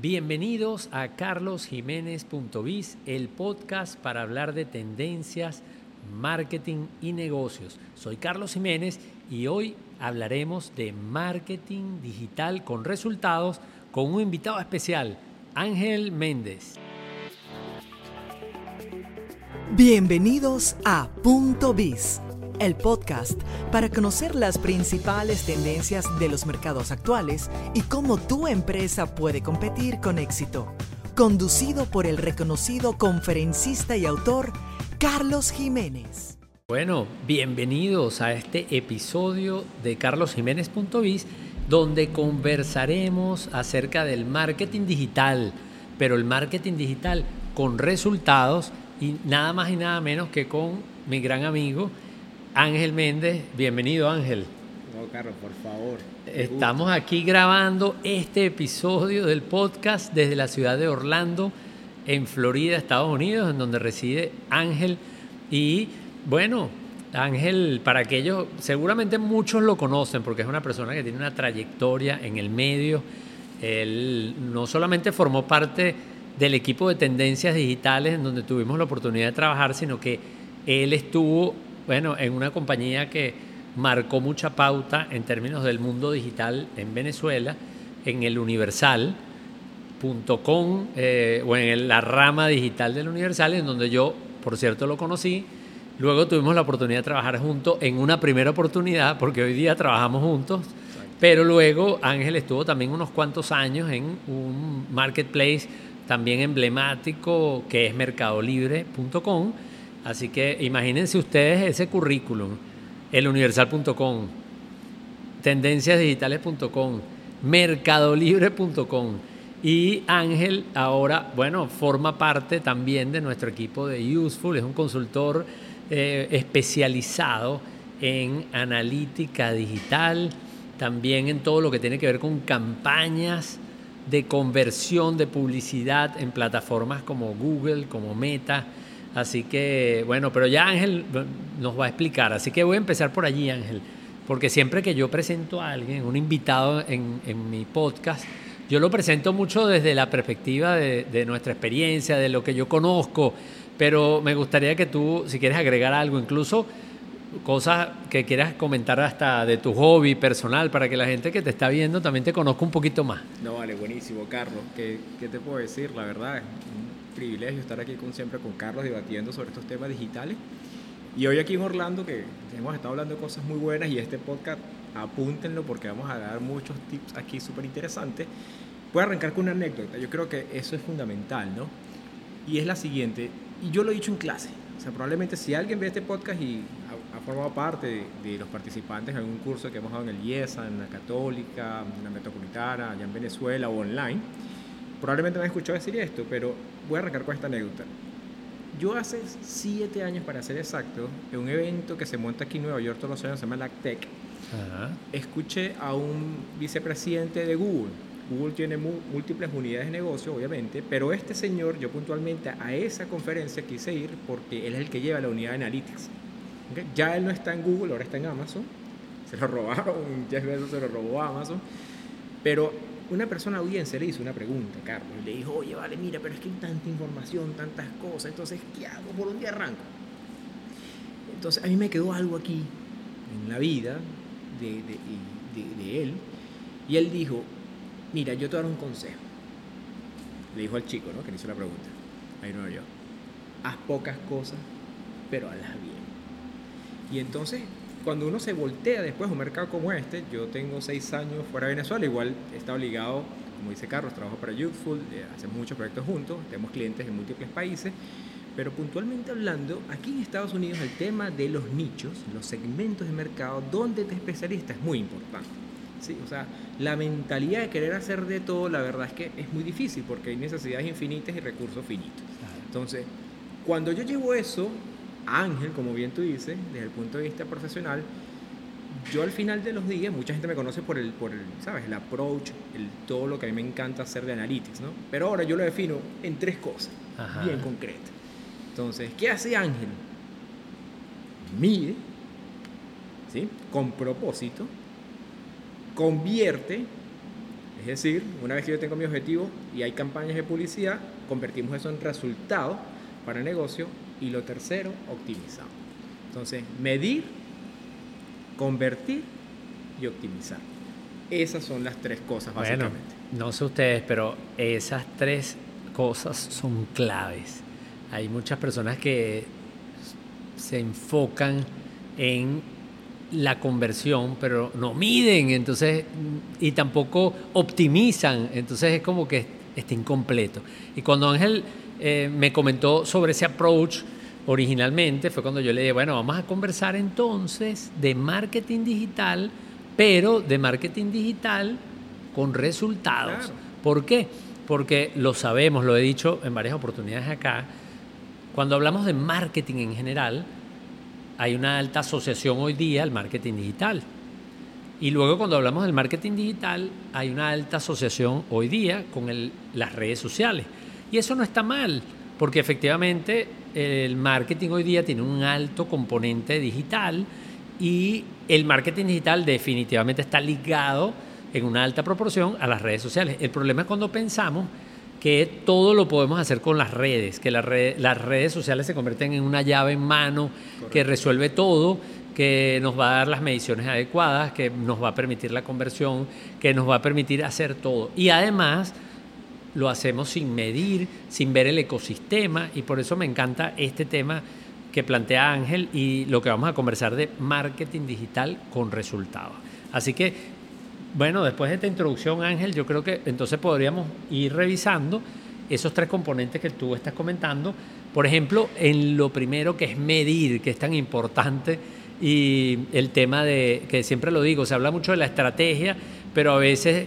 Bienvenidos a carlosjiménez.biz, el podcast para hablar de tendencias, marketing y negocios. Soy Carlos Jiménez y hoy hablaremos de marketing digital con resultados con un invitado especial, Ángel Méndez. Bienvenidos a Punto Biz, el podcast para conocer las principales tendencias de los mercados actuales y cómo tu empresa puede competir con éxito. Conducido por el reconocido conferencista y autor Carlos Jiménez. Bueno, bienvenidos a este episodio de carlosjiménez.biz donde conversaremos acerca del marketing digital, pero el marketing digital con resultados y nada más y nada menos que con mi gran amigo Ángel Méndez. Bienvenido Ángel. No, Carlos, por favor. Estamos aquí grabando este episodio del podcast desde la ciudad de Orlando, en Florida, Estados Unidos, en donde reside Ángel. Y bueno, Ángel, para aquellos, seguramente muchos lo conocen porque es una persona que tiene una trayectoria en el medio. Él no solamente formó parte del equipo de tendencias digitales en donde tuvimos la oportunidad de trabajar, sino que él estuvo, bueno, en una compañía que marcó mucha pauta en términos del mundo digital en Venezuela, en el Universal.com eh, o en la rama digital del Universal, en donde yo, por cierto, lo conocí. Luego tuvimos la oportunidad de trabajar juntos en una primera oportunidad, porque hoy día trabajamos juntos. Pero luego Ángel estuvo también unos cuantos años en un marketplace también emblemático que es mercadolibre.com. Así que imagínense ustedes ese currículum, eluniversal.com, tendenciasdigitales.com, mercadolibre.com. Y Ángel ahora, bueno, forma parte también de nuestro equipo de Useful, es un consultor eh, especializado en analítica digital, también en todo lo que tiene que ver con campañas de conversión de publicidad en plataformas como Google, como Meta. Así que, bueno, pero ya Ángel nos va a explicar. Así que voy a empezar por allí, Ángel. Porque siempre que yo presento a alguien, un invitado en, en mi podcast, yo lo presento mucho desde la perspectiva de, nuestra experiencia, de lo que yo conozco. Pero me gustaría que tú, si quieres agregar algo, incluso cosas que quieras comentar hasta de tu hobby personal para que la gente que te está viendo también te conozca un poquito más. No, vale, buenísimo, Carlos. ¿Qué, qué te puedo decir? La verdad, privilegio estar aquí con, siempre con Carlos debatiendo sobre estos temas digitales. Y hoy aquí en Orlando, que hemos estado hablando de cosas muy buenas y este podcast, apúntenlo porque vamos a dar muchos tips aquí súper interesantes. Voy a arrancar con una anécdota. Yo creo que eso es fundamental, ¿no? Y es la siguiente, y yo lo he dicho en clase. O sea, probablemente si alguien ve este podcast y ha formado parte de, de, los participantes en algún curso que hemos dado en el IESA, en la Católica, en la Metropolitana, allá en Venezuela o online, probablemente me han escuchado decir esto, pero voy a arrancar con esta anécdota. Yo hace siete años, para ser exacto, en un evento que se monta aquí en Nueva York todos los años, se llama LACTEC, Ajá. escuché a un vicepresidente de Google. Google tiene múltiples unidades de negocio, obviamente, pero este señor, yo puntualmente a esa conferencia quise ir porque él es el que lleva la unidad de Analytics. Okay. Ya él no está en Google, ahora está en Amazon. Se lo robaron, Jeff Bezos se lo robó a Amazon. Pero una persona audiencia le hizo una pregunta, Carlos, le dijo, oye, vale, mira, pero es que hay tanta información, tantas cosas, entonces, ¿qué hago? ¿Por dónde arranco? Entonces, a mí me quedó algo aquí, en la vida de, de, él, y él dijo, mira, yo te voy a dar un consejo. Le dijo al chico, ¿no? Que le hizo la pregunta. Ahí no yo. Haz pocas cosas, pero hazlas bien. Y entonces, cuando uno se voltea después a un mercado como este, yo tengo seis años fuera de Venezuela, igual he estado ligado, como dice Carlos, trabajo para Youthful, eh, hacemos muchos proyectos juntos, tenemos clientes en múltiples países, pero puntualmente hablando, aquí en Estados Unidos el tema de los nichos, los segmentos de mercado donde te especialistas es muy importante. ¿sí? O sea, la mentalidad de querer hacer de todo, la verdad es que es muy difícil porque hay necesidades infinitas y recursos finitos. Entonces, cuando yo llevo eso Ángel, como bien tú dices, desde el punto de vista profesional, yo al final de los días, mucha gente me conoce por el, por el ¿sabes? El approach, el, todo lo que a mí me encanta hacer de analytics, ¿no? Pero ahora yo lo defino en tres cosas, Ajá. bien concretas. Entonces, ¿qué hace Ángel? Mide, ¿sí? Con propósito, convierte, Es decir, una vez que yo tengo mi objetivo y hay campañas de publicidad, convertimos eso en resultados para el negocio. Y lo tercero, optimizamos. Entonces, medir, convertir y optimizar. Esas son las tres cosas básicamente. Bueno, no sé ustedes, pero esas tres cosas son claves. Hay muchas personas que se enfocan en la conversión, pero no miden, entonces, y tampoco optimizan, entonces es como que está incompleto. Y cuando Ángel eh, me comentó sobre ese approach originalmente, fue cuando yo le dije, bueno, vamos a conversar entonces de marketing digital, pero de marketing digital con resultados. ¿Por qué? Porque lo sabemos, lo he dicho en varias oportunidades acá, cuando hablamos de marketing en general, hay una alta asociación hoy día al marketing digital. Y luego cuando hablamos del marketing digital, hay una alta asociación hoy día con las redes sociales. Y eso no está mal, porque efectivamente el marketing hoy día tiene un alto componente digital y el marketing digital definitivamente está ligado en una alta proporción a las redes sociales. El problema es cuando pensamos que todo lo podemos hacer con las redes, que las redes sociales se convierten en una llave en mano que resuelve todo, que nos va a dar las mediciones adecuadas, que nos va a permitir la conversión, que nos va a permitir hacer todo. Y además lo hacemos sin medir, sin ver el ecosistema, y por eso me encanta este tema que plantea Ángel y lo que vamos a conversar de marketing digital con resultados. Así que bueno, después de esta introducción, Ángel, yo creo que entonces podríamos ir revisando esos tres componentes que tú estás comentando. Por ejemplo, en lo primero que es medir, que es tan importante, y el tema de, que siempre lo digo, se habla mucho de la estrategia, pero a veces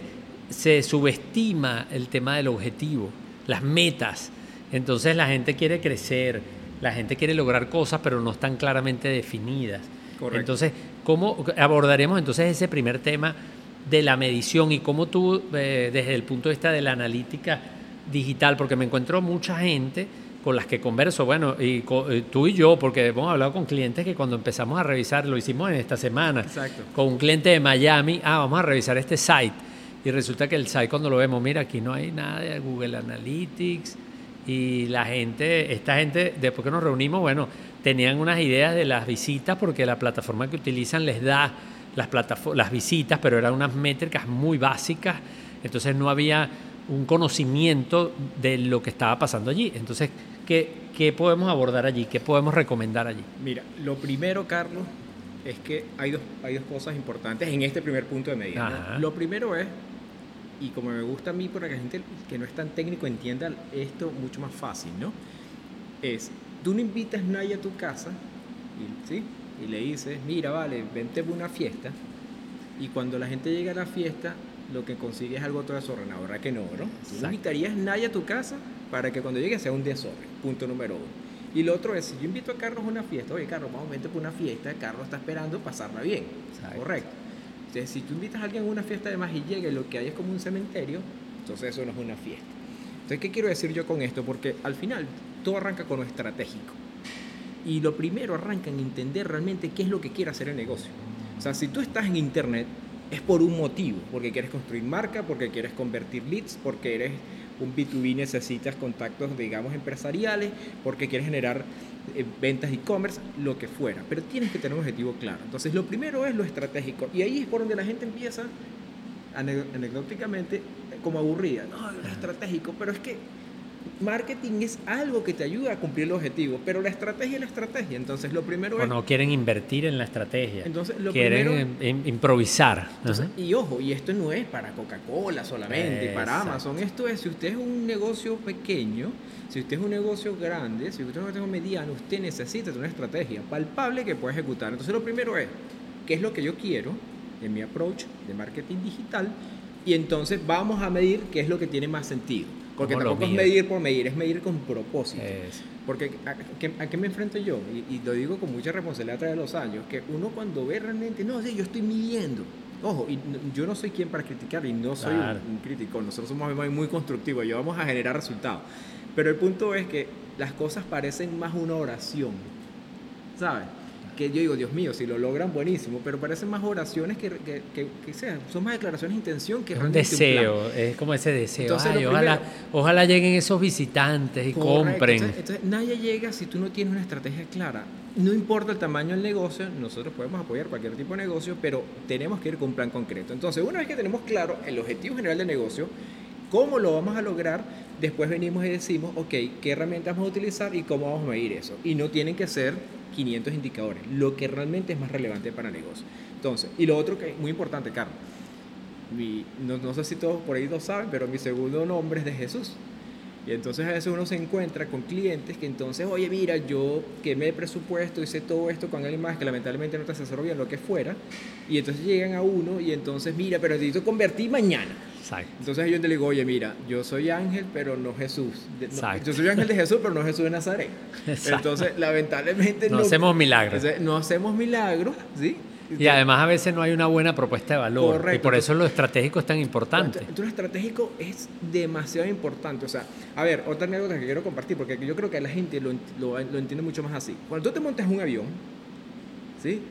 se subestima el tema del objetivo, las metas. Entonces la gente quiere crecer, la gente quiere lograr cosas, pero no están claramente definidas. Correcto. Entonces, ¿cómo abordaremos entonces ese primer tema? de la medición y cómo tú, eh, desde el punto de vista de la analítica digital, porque me encuentro mucha gente con las que converso, bueno, y, tú y yo, porque hemos hablado con clientes que cuando empezamos a revisar, lo hicimos en esta semana, con un cliente de Miami, ah, vamos a revisar este site, y resulta que el site cuando lo vemos, mira, aquí no hay nada de Google Analytics, y la gente, esta gente, después que nos reunimos, bueno, tenían unas ideas de las visitas, porque la plataforma que utilizan les da las, las visitas, pero eran unas métricas muy básicas, entonces no había un conocimiento de lo que estaba pasando allí. Entonces, ¿qué, ¿qué, podemos abordar allí? ¿Qué podemos recomendar allí? Mira, lo primero, Carlos, es que hay dos, hay dos cosas importantes en este primer punto de medida. Lo primero es, y como me gusta a mí, para que la gente que no es tan técnico entienda esto mucho más fácil, ¿no? Es, tú no invitas a nadie a tu casa, ¿sí? y le dices, mira, vale, vente a una fiesta, y cuando la gente llega a la fiesta, lo que consigue es algo todo desordenado, ¿verdad que no, no? Tú no invitarías nadie a tu casa para que cuando llegue sea un desorden, punto número uno. Y lo otro es, si yo invito a Carlos a una fiesta, oye, Carlos, vamos, vente por una fiesta, Carlos está esperando pasarla bien, correcto. Si tú invitas a alguien a una fiesta además y llega y lo que hay es como un cementerio, entonces eso no es una fiesta. Entonces, ¿qué quiero decir yo con esto? Porque al final todo arranca con lo estratégico. Y lo primero arranca en entender realmente qué es lo que quiere hacer el negocio. O sea, si tú estás en Internet, es por un motivo, porque quieres construir marca, porque quieres convertir leads, porque eres un B2B, necesitas contactos, digamos, empresariales, porque quieres generar eh, ventas e-commerce, lo que fuera. Pero tienes que tener un objetivo claro. Entonces, lo primero es lo estratégico. Y ahí es por donde la gente empieza, anecdóticamente, como aburrida. No, es estratégico, pero es que marketing es algo que te ayuda a cumplir el objetivo, pero la estrategia es la estrategia. Entonces, lo primero es. no quieren invertir en la estrategia. Entonces, lo quieren improvisar. y ojo, y esto no es para Coca-Cola solamente, para Amazon. Esto es, si usted es un negocio pequeño, si usted es un negocio grande, si usted es un negocio mediano, usted necesita una estrategia palpable que pueda ejecutar. Entonces, lo primero es, ¿qué es lo que yo quiero en mi approach de marketing digital? Y entonces vamos a medir qué es lo que tiene más sentido. Porque tampoco es medir por medir, es medir con propósito. Porque ¿a, qué me enfrento yo? Y, lo digo con mucha responsabilidad a través de los años, que uno cuando ve realmente, no, sí, yo estoy midiendo. Ojo, y yo no soy quien para criticar y no soy un, crítico, nosotros somos muy constructivos, yo vamos a generar resultados. Pero el punto es que las cosas parecen más una oración, ¿sabes? Que yo digo, Dios mío, si lo logran, buenísimo, pero parecen más oraciones que, que, que, sean, son más declaraciones de intención que un deseo, es como ese deseo. ojalá, ojalá lleguen esos visitantes y compren. Entonces, nadie llega si tú no tienes una estrategia clara. No importa el tamaño del negocio, nosotros podemos apoyar cualquier tipo de negocio, pero tenemos que ir con un plan concreto. Entonces, una vez que tenemos claro el objetivo general del negocio, cómo lo vamos a lograr, después venimos y decimos, ok, ¿qué herramientas vamos a utilizar y cómo vamos a medir eso? Y no tienen que ser 500 indicadores, lo que realmente es más relevante para el negocio. Entonces, y lo otro que es muy importante, Carlos, no, no, sé si todos por ahí lo saben, pero mi segundo nombre es de Jesús. Y entonces a veces uno se encuentra con clientes que entonces, oye, mira, yo quemé presupuesto, hice todo esto con alguien más que lamentablemente no te asesoró bien, lo que fuera. Y entonces llegan a uno y entonces, mira, pero necesito convertir mañana. Entonces yo te digo, oye, mira, yo soy ángel, pero no Jesús. yo soy ángel de Jesús, pero no Jesús de Nazaret. Entonces, lamentablemente no, hacemos milagros. No hacemos milagros, ¿sí? Y además a veces no hay una buena propuesta de valor. Correcto. Y por eso lo estratégico es tan importante. Entonces, lo estratégico es demasiado importante. O sea, a ver, otra anécdota que quiero compartir, porque yo creo que la gente lo, lo, lo entiende mucho más así. Cuando tú te montas un avión, ¿sí?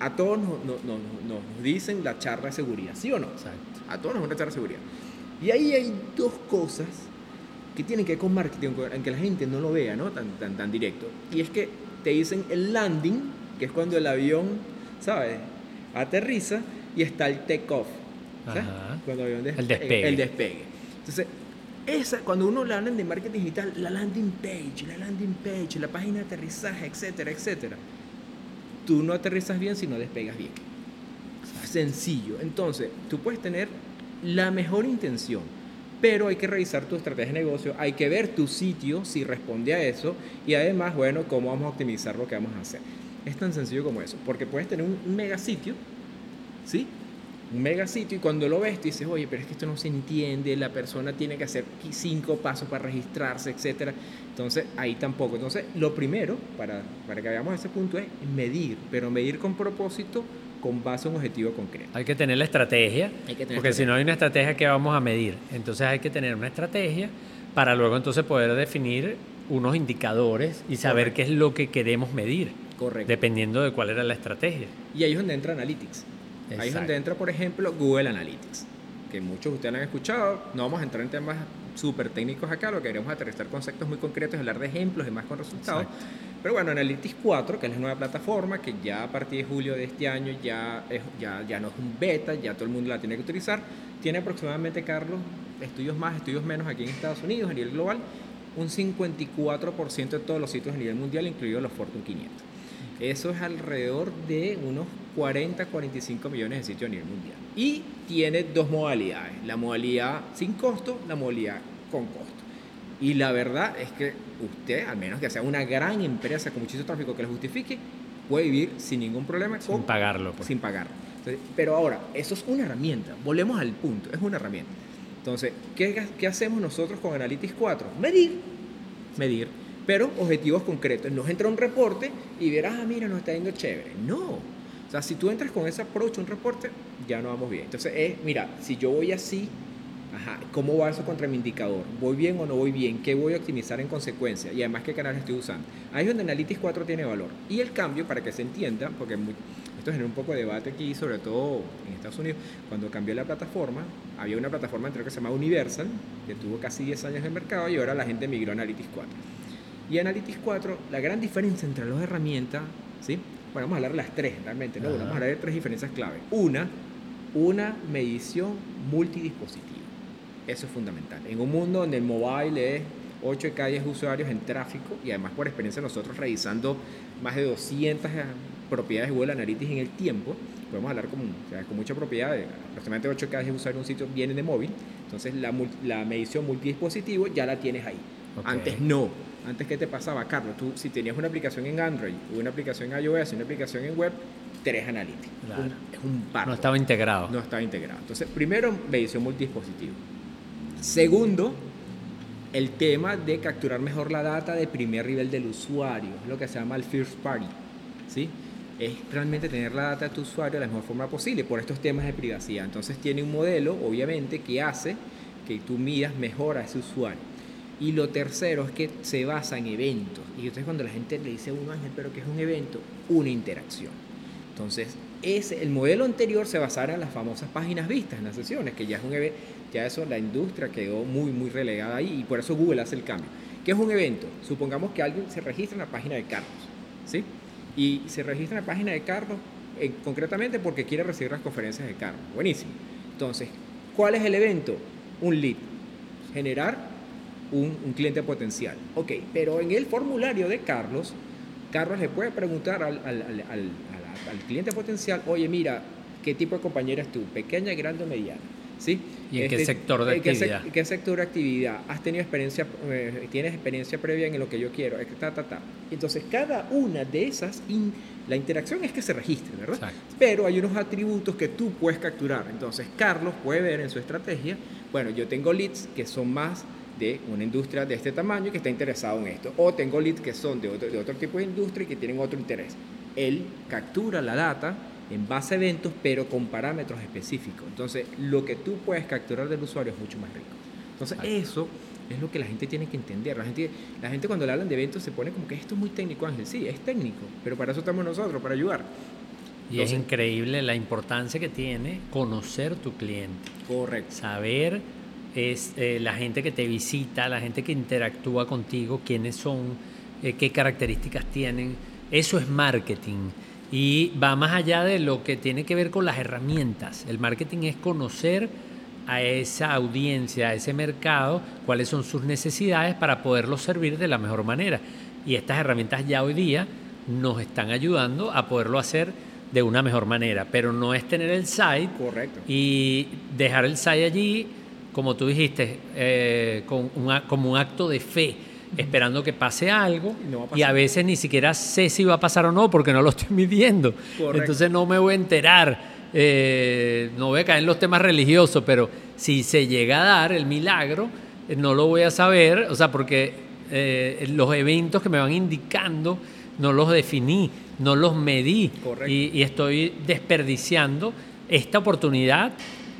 A todos nos, nos, nos, nos dicen la charla de seguridad, ¿sí o no? Exacto a todos nos van a echar seguridad. Y ahí hay dos cosas que tienen que ver con marketing, en que la gente no lo vea ¿no? Tan, tan, tan directo. Y es que te dicen el landing, que es cuando el avión, ¿sabes? Aterriza y está el take-off. Cuando el, el despegue. El despegue. Entonces, esa, cuando uno le hablan de marketing digital, la landing page, la landing page, la página de aterrizaje, etcétera, etcétera. Tú no aterrizas bien si no despegas bien sencillo. Entonces, tú puedes tener la mejor intención, pero hay que revisar tu estrategia de negocio, hay que ver tu sitio si responde a eso y además, bueno, cómo vamos a optimizar lo que vamos a hacer. Es tan sencillo como eso, porque puedes tener un mega sitio, ¿sí? Un mega sitio y cuando lo ves tú dices, oye, pero es que esto no se entiende, la persona tiene que hacer cinco pasos para registrarse, etcétera. Entonces, ahí tampoco. Entonces, lo primero, para, para que veamos ese punto, es medir, pero medir con propósito con base a un objetivo concreto. Hay que tener la estrategia, porque si no hay una estrategia, ¿qué vamos a medir? Entonces hay que tener una estrategia para luego entonces poder definir unos indicadores y saber qué es lo que queremos medir. Correcto. Dependiendo de cuál era la estrategia. Y ahí es donde entra Analytics. Ahí es donde entra, por ejemplo, Google Analytics, que muchos de ustedes han escuchado. No vamos a entrar en temas súper técnicos acá, lo que queremos aterrizar conceptos muy concretos, hablar de ejemplos y más con resultados. Pero bueno, Analytics 4, que es la nueva plataforma, que ya a partir de julio de este año ya, ya, ya no es un beta, ya todo el mundo la tiene que utilizar, tiene aproximadamente, Carlos, estudios más, estudios menos aquí en Estados Unidos a nivel global, un 54% de todos los sitios a nivel mundial, incluidos los Fortune 500. Eso es alrededor de unos 40, 45 millones de sitios a nivel mundial. Y tiene dos modalidades, la modalidad sin costo, la modalidad con costo. Y la verdad es que usted, al menos que sea una gran empresa con muchísimo tráfico que lo justifique, puede vivir sin ningún problema. Sin pagarlo. Pues. Sin pagarlo. pero ahora, eso es una herramienta. Volvemos al punto, es una herramienta. Entonces, ¿qué, ¿qué, hacemos nosotros con Analytics 4? Medir. Medir. Pero objetivos concretos. No entra un reporte y verás, ah, mira, nos está yendo chévere. No. O sea, si tú entras con ese approach un reporte, ya no vamos bien. Entonces, es, mira, si yo voy así, ¿cómo va eso contra mi indicador? ¿Voy bien o no voy bien? ¿Qué voy a optimizar en consecuencia? Y además, ¿qué canal estoy usando? Ahí es donde Analytics 4 tiene valor. Y el cambio, para que se entienda, porque esto genera un poco de debate aquí, sobre todo en Estados Unidos, cuando cambió la plataforma, había una plataforma anterior que se llamaba Universal, que tuvo casi 10 años en el mercado, y ahora la gente migró a Analytics 4. Y Analytics 4, la gran diferencia entre las dos herramientas, ¿sí? Bueno, vamos a hablar de las tres realmente, ¿no? Vamos a hablar de tres diferencias clave. Una, una medición multidispositiva. Eso es fundamental. En un mundo donde el mobile es 8 de cada 10 usuarios en tráfico y además por experiencia nosotros revisando más de 200 eh, propiedades de Google Analytics en el tiempo, podemos hablar con, con mucha propiedad, de aproximadamente 8 de cada 10 usuarios en un sitio vienen de móvil, entonces la, la medición multidispositivo ya la tienes ahí. Antes no. Antes, ¿qué te pasaba, Carlos? Tú, si tenías una aplicación en Android, una aplicación en iOS, una aplicación en web, tres Analytics. es un par. No estaba integrado. No estaba integrado. Entonces, primero, medición multidispositivo. Segundo, el tema de capturar mejor la data de primer nivel del usuario, lo que se llama el first party. ¿sí? Es realmente tener la data de tu usuario de la mejor forma posible por estos temas de privacidad. Entonces tiene un modelo, obviamente, que hace que tú midas mejor a ese usuario. Y lo tercero es que se basa en eventos. Y entonces cuando la gente le dice a uno, Ángel, pero ¿qué es un evento? Una interacción. Entonces, ese, el modelo anterior se basara en las famosas páginas vistas en las sesiones, que ya es un evento, ya eso la industria quedó muy, muy relegada ahí y por eso Google hace el cambio. ¿Qué es un evento? Supongamos que alguien se registra en la página de Carlos, ¿sí? Y se registra en la página de Carlos eh, concretamente porque quiere recibir las conferencias de Carlos. Buenísimo. Entonces, ¿cuál es el evento? Un lead. Generar un, cliente potencial. Ok, pero en el formulario de Carlos, Carlos le puede preguntar al, cliente potencial, oye, mira, ¿qué tipo de compañera es tú? ¿Pequeña, grande o mediana? ¿Sí? ¿Y en qué este, sector de actividad? ¿Qué, sector de actividad? ¿Has tenido experiencia, eh, tienes experiencia previa en lo que yo quiero? Ta, ta, ta. Entonces, cada una de esas, la interacción es que se registre, ¿verdad? Pero hay unos atributos que tú puedes capturar. Entonces, Carlos puede ver en su estrategia, bueno, yo tengo leads que son más de una industria de este tamaño que está interesado en esto. O tengo leads que son de otro, de otro tipo de industria y que tienen otro interés. Él captura la data en base a eventos, pero con parámetros específicos. Entonces, lo que tú puedes capturar del usuario es mucho más rico. Entonces, eso es lo que la gente tiene que entender. La gente, la gente cuando le hablan de eventos se pone como que esto es muy técnico, Ángel. Sí, es técnico, pero para eso estamos nosotros, para ayudar. Y es increíble la importancia que tiene conocer tu cliente. Correcto. Saber es eh, la gente que te visita, la gente que interactúa contigo, quiénes son, eh, qué características tienen. Eso es marketing. Y va más allá de lo que tiene que ver con las herramientas. El marketing es conocer a esa audiencia, a ese mercado, cuáles son sus necesidades para poderlos servir de la mejor manera. Y estas herramientas ya hoy día nos están ayudando a poderlo hacer de una mejor manera, pero no es tener el site Correcto. y dejar el site allí como tú dijiste, eh, con como un acto de fe, esperando que pase algo y a veces ni siquiera sé si va a pasar o no porque no lo estoy midiendo. Entonces no me voy a enterar. Eh, no voy a caer en los temas religiosos, pero si se llega a dar el milagro, eh, no lo voy a saber, o sea, porque los eventos que me van indicando no los definí, no los medí y, y estoy desperdiciando esta oportunidad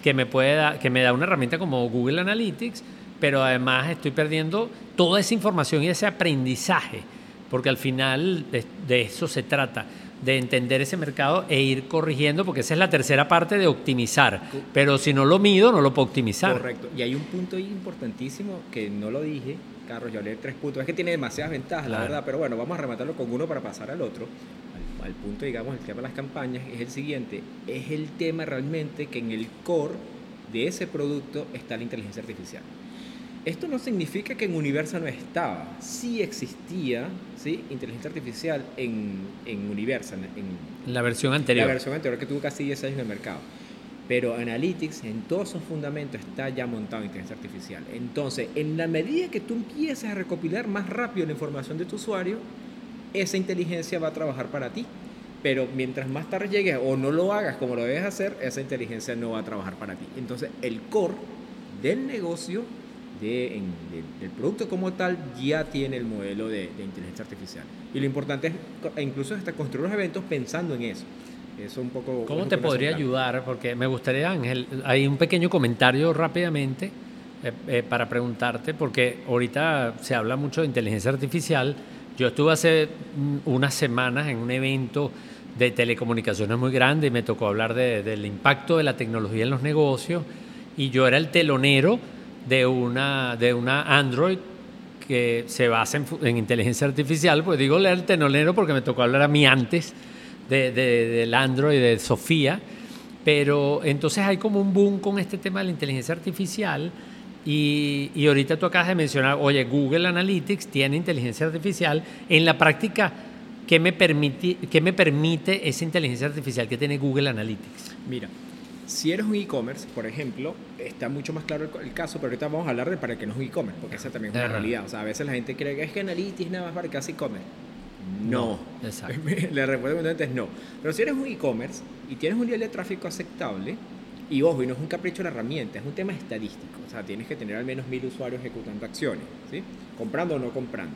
que me, puede que me da una herramienta como Google Analytics, pero además estoy perdiendo toda esa información y ese aprendizaje, porque al final de, eso se trata, de entender ese mercado e ir corrigiendo, porque esa es la tercera parte de optimizar, pero si no lo mido, no lo puedo optimizar. Correcto, y hay un punto importantísimo que no lo dije, Carlos, yo hablé de tres puntos, es que tiene demasiadas ventajas, la verdad, pero bueno, vamos a rematarlo con uno para pasar al otro al punto, digamos, el tema de las campañas, es el siguiente, es el tema realmente que en el core de ese producto está la inteligencia artificial. Esto no significa que en Universa no estaba, sí existía ¿sí? inteligencia artificial en, en Universa, en, la versión anterior. La versión anterior que tuvo casi 10 años en el mercado. Pero Analytics en todos sus fundamentos está ya montado en inteligencia artificial. Entonces, en la medida que tú empieces a recopilar más rápido la información de tu usuario, esa inteligencia va a trabajar para ti. Pero mientras más tarde llegues o no lo hagas como lo debes hacer, esa inteligencia no va a trabajar para ti. Entonces, el core del negocio, de, del producto como tal, ya tiene el modelo de, inteligencia artificial. Y lo importante es e incluso hasta construir los eventos pensando en eso. Eso un poco... ¿Cómo te podría ayudar? Porque me gustaría, Ángel, hay un pequeño comentario rápidamente eh, eh, para preguntarte, porque ahorita se habla mucho de inteligencia artificial yo estuve hace unas semanas en un evento de telecomunicaciones muy grande y me tocó hablar del impacto de la tecnología en los negocios. Y yo era el telonero de una, de una Android que se basa en, inteligencia artificial, pues digo el telonero porque me tocó hablar a mí antes de, del Android de Sofía, pero entonces hay como un boom con este tema de la inteligencia artificial y, y, ahorita tú acabas de mencionar, oye, Google Analytics tiene inteligencia artificial. En la práctica, ¿qué me permite, qué me permite esa inteligencia artificial que tiene Google Analytics? Mira, si eres un e-commerce, por ejemplo, está mucho más claro el, caso, pero ahorita vamos a hablar de para qué no es un e-commerce, porque esa también es una realidad. O sea, a veces la gente cree que es que Analytics nada más para que hace e-commerce. No. no. Exacto. la respuesta es no. Pero si eres un e-commerce y tienes un nivel de tráfico aceptable, y ojo, y no es un capricho la herramienta, es un tema estadístico. O sea, tienes que tener al menos mil usuarios ejecutando acciones, ¿sí? Comprando o no comprando.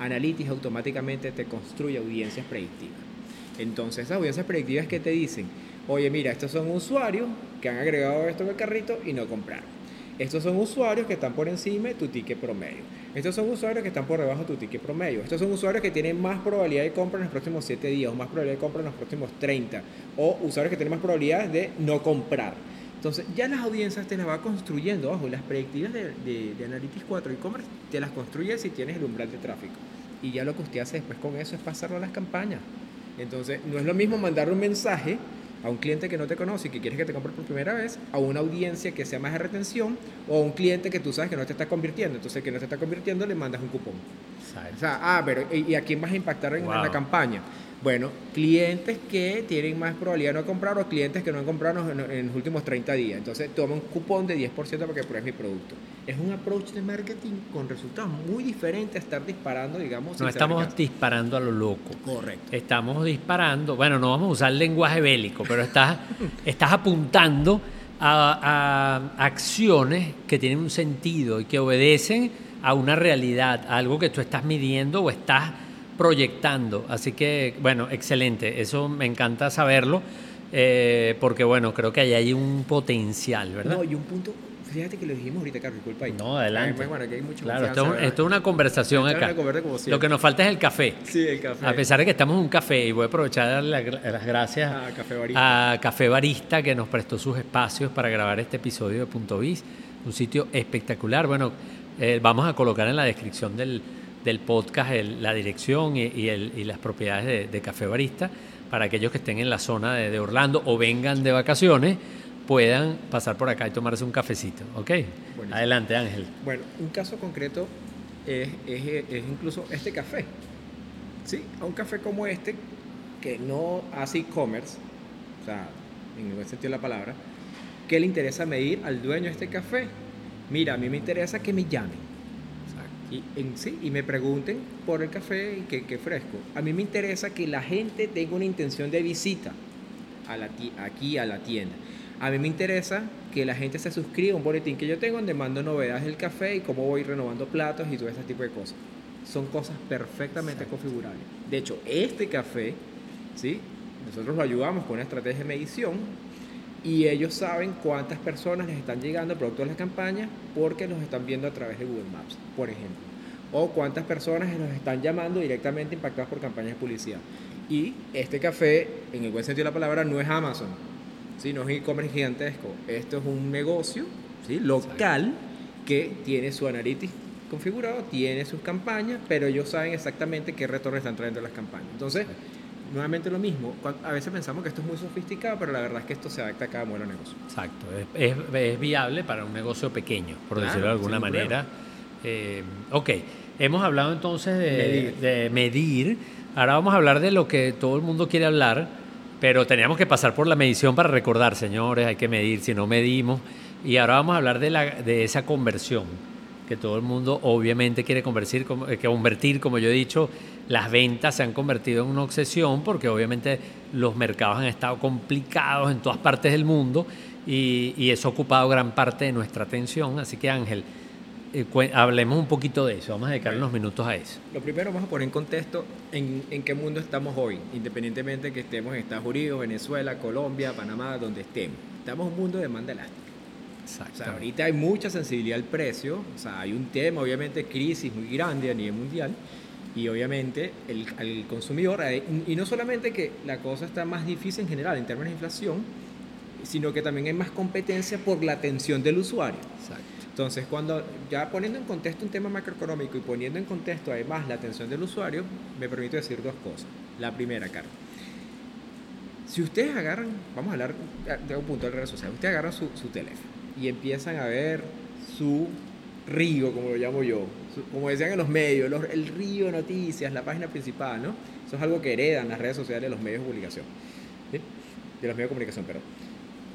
Analytics automáticamente te construye audiencias predictivas. Entonces, esas audiencias predictivas que te dicen, oye, mira, estos son usuarios que han agregado esto en el carrito y no compraron. Estos son usuarios que están por encima de tu ticket promedio. Estos son usuarios que están por debajo de tu ticket promedio. Estos son usuarios que tienen más probabilidad de compra en los próximos 7 días o más probabilidad de compra en los próximos 30. O usuarios que tienen más probabilidades de no comprar. Entonces, ya las audiencias te las va construyendo, ojo, las predictivas de, de, Analytics 4 e-commerce te las construyes si tienes el umbral de tráfico. Y ya lo que usted hace después con eso es pasarlo a las campañas. Entonces, no es lo mismo mandar un mensaje a un cliente que no te conoce y que quieres que te compre por primera vez, a una audiencia que sea más de retención o a un cliente que tú sabes que no te está convirtiendo. Entonces, que no te está convirtiendo, le mandas un cupón. O sea, ah, pero ¿y a quién vas a impactar en, la campaña? Bueno, clientes que tienen más probabilidad de no comprar o clientes que no han comprado en, los últimos 30 días. Entonces, toma un cupón de 10% para que pruebes mi producto. Es un approach de marketing con resultados muy diferentes a estar disparando, digamos. No estamos disparando a lo loco. Correcto. Estamos disparando, bueno, no vamos a usar lenguaje bélico, pero estás, estás apuntando a, a acciones que tienen un sentido y que obedecen a una realidad, a algo que tú estás midiendo o estás proyectando. Así que, bueno, excelente. Eso me encanta saberlo. Eh, porque bueno, creo que ahí hay un potencial, ¿verdad? No, y un punto, fíjate que lo dijimos ahorita, Carlos, disculpa ahí. No, adelante. Pues, bueno, aquí hay mucho claro, esto, es una conversación acá. lo que nos falta es el café. Sí, el café. A pesar de que estamos en un café, y voy a aprovechar las gracias a Café, Barista. a Café Barista, que nos prestó sus espacios para grabar este episodio de Punto Biz, un sitio espectacular. Bueno, eh, vamos a colocar en la descripción del, del podcast la dirección y, las propiedades de, Café Barista para aquellos que estén en la zona de, Orlando o vengan de vacaciones puedan pasar por acá y tomarse un cafecito. ¿Ok? Adelante, Ángel. Bueno, un caso concreto es, incluso este café. ¿Sí? A un café como este, que no hace e-commerce, o sea, en el buen sentido de la palabra, ¿qué le interesa medir al dueño de este café? Mira, a mí me interesa que me llamen y, en, sí, y me pregunten por el café y qué, fresco. A mí me interesa que la gente tenga una intención de visita a la, aquí a la tienda. A mí me interesa que la gente se suscriba a un boletín que yo tengo donde mando novedades del café y cómo voy renovando platos y todo ese tipo de cosas. Son cosas perfectamente configurables. De hecho, este café, ¿sí? nosotros lo ayudamos con una estrategia de medición y ellos saben cuántas personas les están llegando producto de las campañas porque los están viendo a través de Google Maps, por ejemplo. O cuántas personas los están llamando directamente impactadas por campañas de publicidad. Y este café, en el buen sentido de la palabra, no es Amazon, ¿sí? no es e-commerce gigantesco. Esto es un negocio ¿sí? local que tiene su analytics configurado, tiene sus campañas, pero ellos saben exactamente qué retorno están trayendo las campañas. Entonces, nuevamente lo mismo. A veces pensamos que esto es muy sofisticado, pero la verdad es que esto se adapta a cada modelo de negocio. Exacto. Es, es, viable para un negocio pequeño, por decirlo de alguna manera. Eh, ok, hemos hablado entonces de medir. Ahora vamos a hablar de lo que todo el mundo quiere hablar, pero teníamos que pasar por la medición para recordar, señores, hay que medir, si no medimos. Y ahora vamos a hablar de, la, de esa conversión que todo el mundo obviamente quiere convertir, eh, convertir, como yo he dicho, las ventas se han convertido en una obsesión porque obviamente los mercados han estado complicados en todas partes del mundo y, eso ha ocupado gran parte de nuestra atención. Así que Ángel, eh, hablemos un poquito de eso, vamos a dedicar unos minutos a eso. Lo primero vamos a poner en contexto en, en qué mundo estamos hoy, independientemente de que estemos en Estados Unidos, Venezuela, Colombia, Panamá, donde estemos. Estamos en un mundo de demanda elástica. O sea, ahorita hay mucha sensibilidad al precio, o sea, hay un tema, obviamente, crisis muy grande a nivel mundial, y obviamente el, el consumidor, eh, y no solamente que la cosa está más difícil en general en términos de inflación, sino que también hay más competencia por la atención del usuario. Exacto. Entonces, cuando ya poniendo en contexto un tema macroeconómico y poniendo en contexto además la atención del usuario, me permito decir dos cosas. La primera, Carlos. Si ustedes agarran, vamos a hablar de un punto de redes sociales, ustedes agarran su, su teléfono y empiezan a ver su río, como lo llamo yo, como decían en los medios, el río de noticias, la página principal, ¿no? Eso es algo que heredan las redes sociales, los medios de comunicación, de los medios de comunicación, pero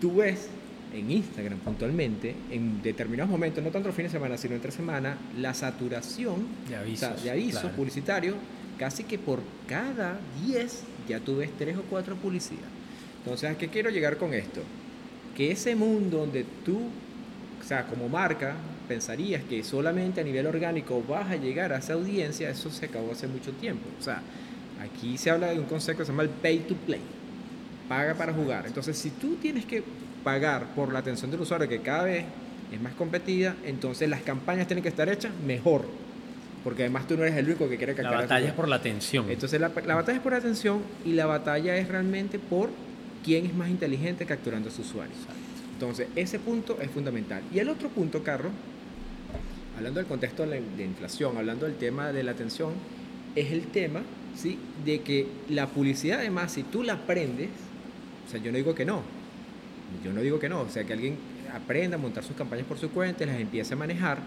tú ves en Instagram puntualmente, en determinados momentos, no tanto los fines de semana, sino entre semana, la saturación de avisos, de avisos publicitarios, casi que por cada 10 ya tú ves 3 o 4 publicidades. Entonces, ¿a qué quiero llegar con esto? Que ese mundo donde tú, o sea, como marca, pensarías que solamente a nivel orgánico vas a llegar a esa audiencia, eso se acabó hace mucho tiempo. O sea, aquí se habla de un concepto que se llama el pay to play, paga para jugar. Entonces, si tú tienes que pagar por la atención del usuario, que cada vez es más competida, entonces las campañas tienen que estar hechas mejor. Porque además tú no eres el único que quiere La captar. batalla es por la atención. Entonces la, la batalla es por atención y la batalla es realmente por quién es más inteligente capturando a su usuario. Entonces ese punto es fundamental. Y el otro punto, Carlos, hablando del contexto de la de inflación, hablando del tema de la atención, es el tema ¿sí? de que la publicidad además, si tú la aprendes, o sea, yo no digo que no, yo no digo que no, o sea, que alguien aprenda a montar sus campañas por su cuenta, y las empiece a manejar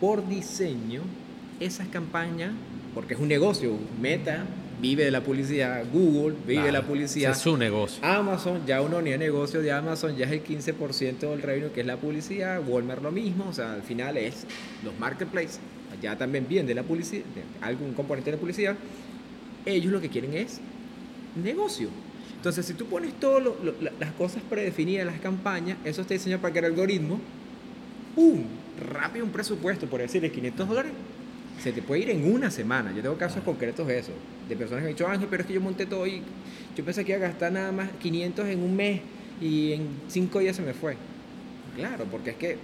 por diseño, esas campañas, porque es un negocio, Meta vive de la publicidad, Google vive de la publicidad, es su negocio. Amazon, ya una unidad de negocio de Amazon ya es el 15% del revenue que es la publicidad, Walmart lo mismo, o sea, al final es los marketplaces, ya también bien de la publicidad, de algún componente de la publicidad, ellos lo que quieren es negocio. Entonces, si tú pones todas las cosas predefinidas las campañas, eso te diseña para que el algoritmo, ¡pum! Rápido un presupuesto, por decirle 500 dólares, se te puede ir en una semana. Yo tengo casos concretos de eso, de personas que me han dicho, Ángel, pero es que yo monté todo y yo pensé que iba a gastar nada más 500 en un mes y en 5 días se me fue. Claro, porque es que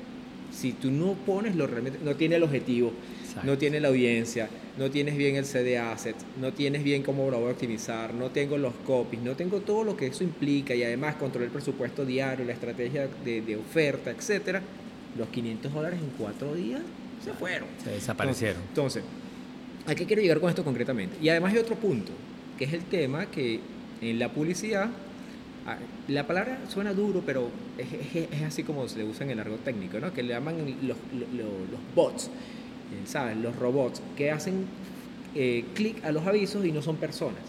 si tú no pones lo realmente, no tiene el objetivo, Exacto. no tiene la audiencia, no tienes bien el CD asset, no tienes bien cómo lo voy a optimizar, no tengo los copies, no tengo todo lo que eso implica y además controlar el presupuesto diario, la estrategia de, de oferta, etcétera, los 500 dólares en 4 días se fueron. Se desaparecieron. Entonces, ¿a qué quiero llegar con esto concretamente? Y además hay otro punto, que es el tema que en la publicidad, la palabra suena duro, pero es, es- es así como se le usa en el argot técnico, ¿no? Que le llaman los, lo- lo- los bots, ¿sabes? Los robots, que hacen eh, clic a los avisos y no son personas.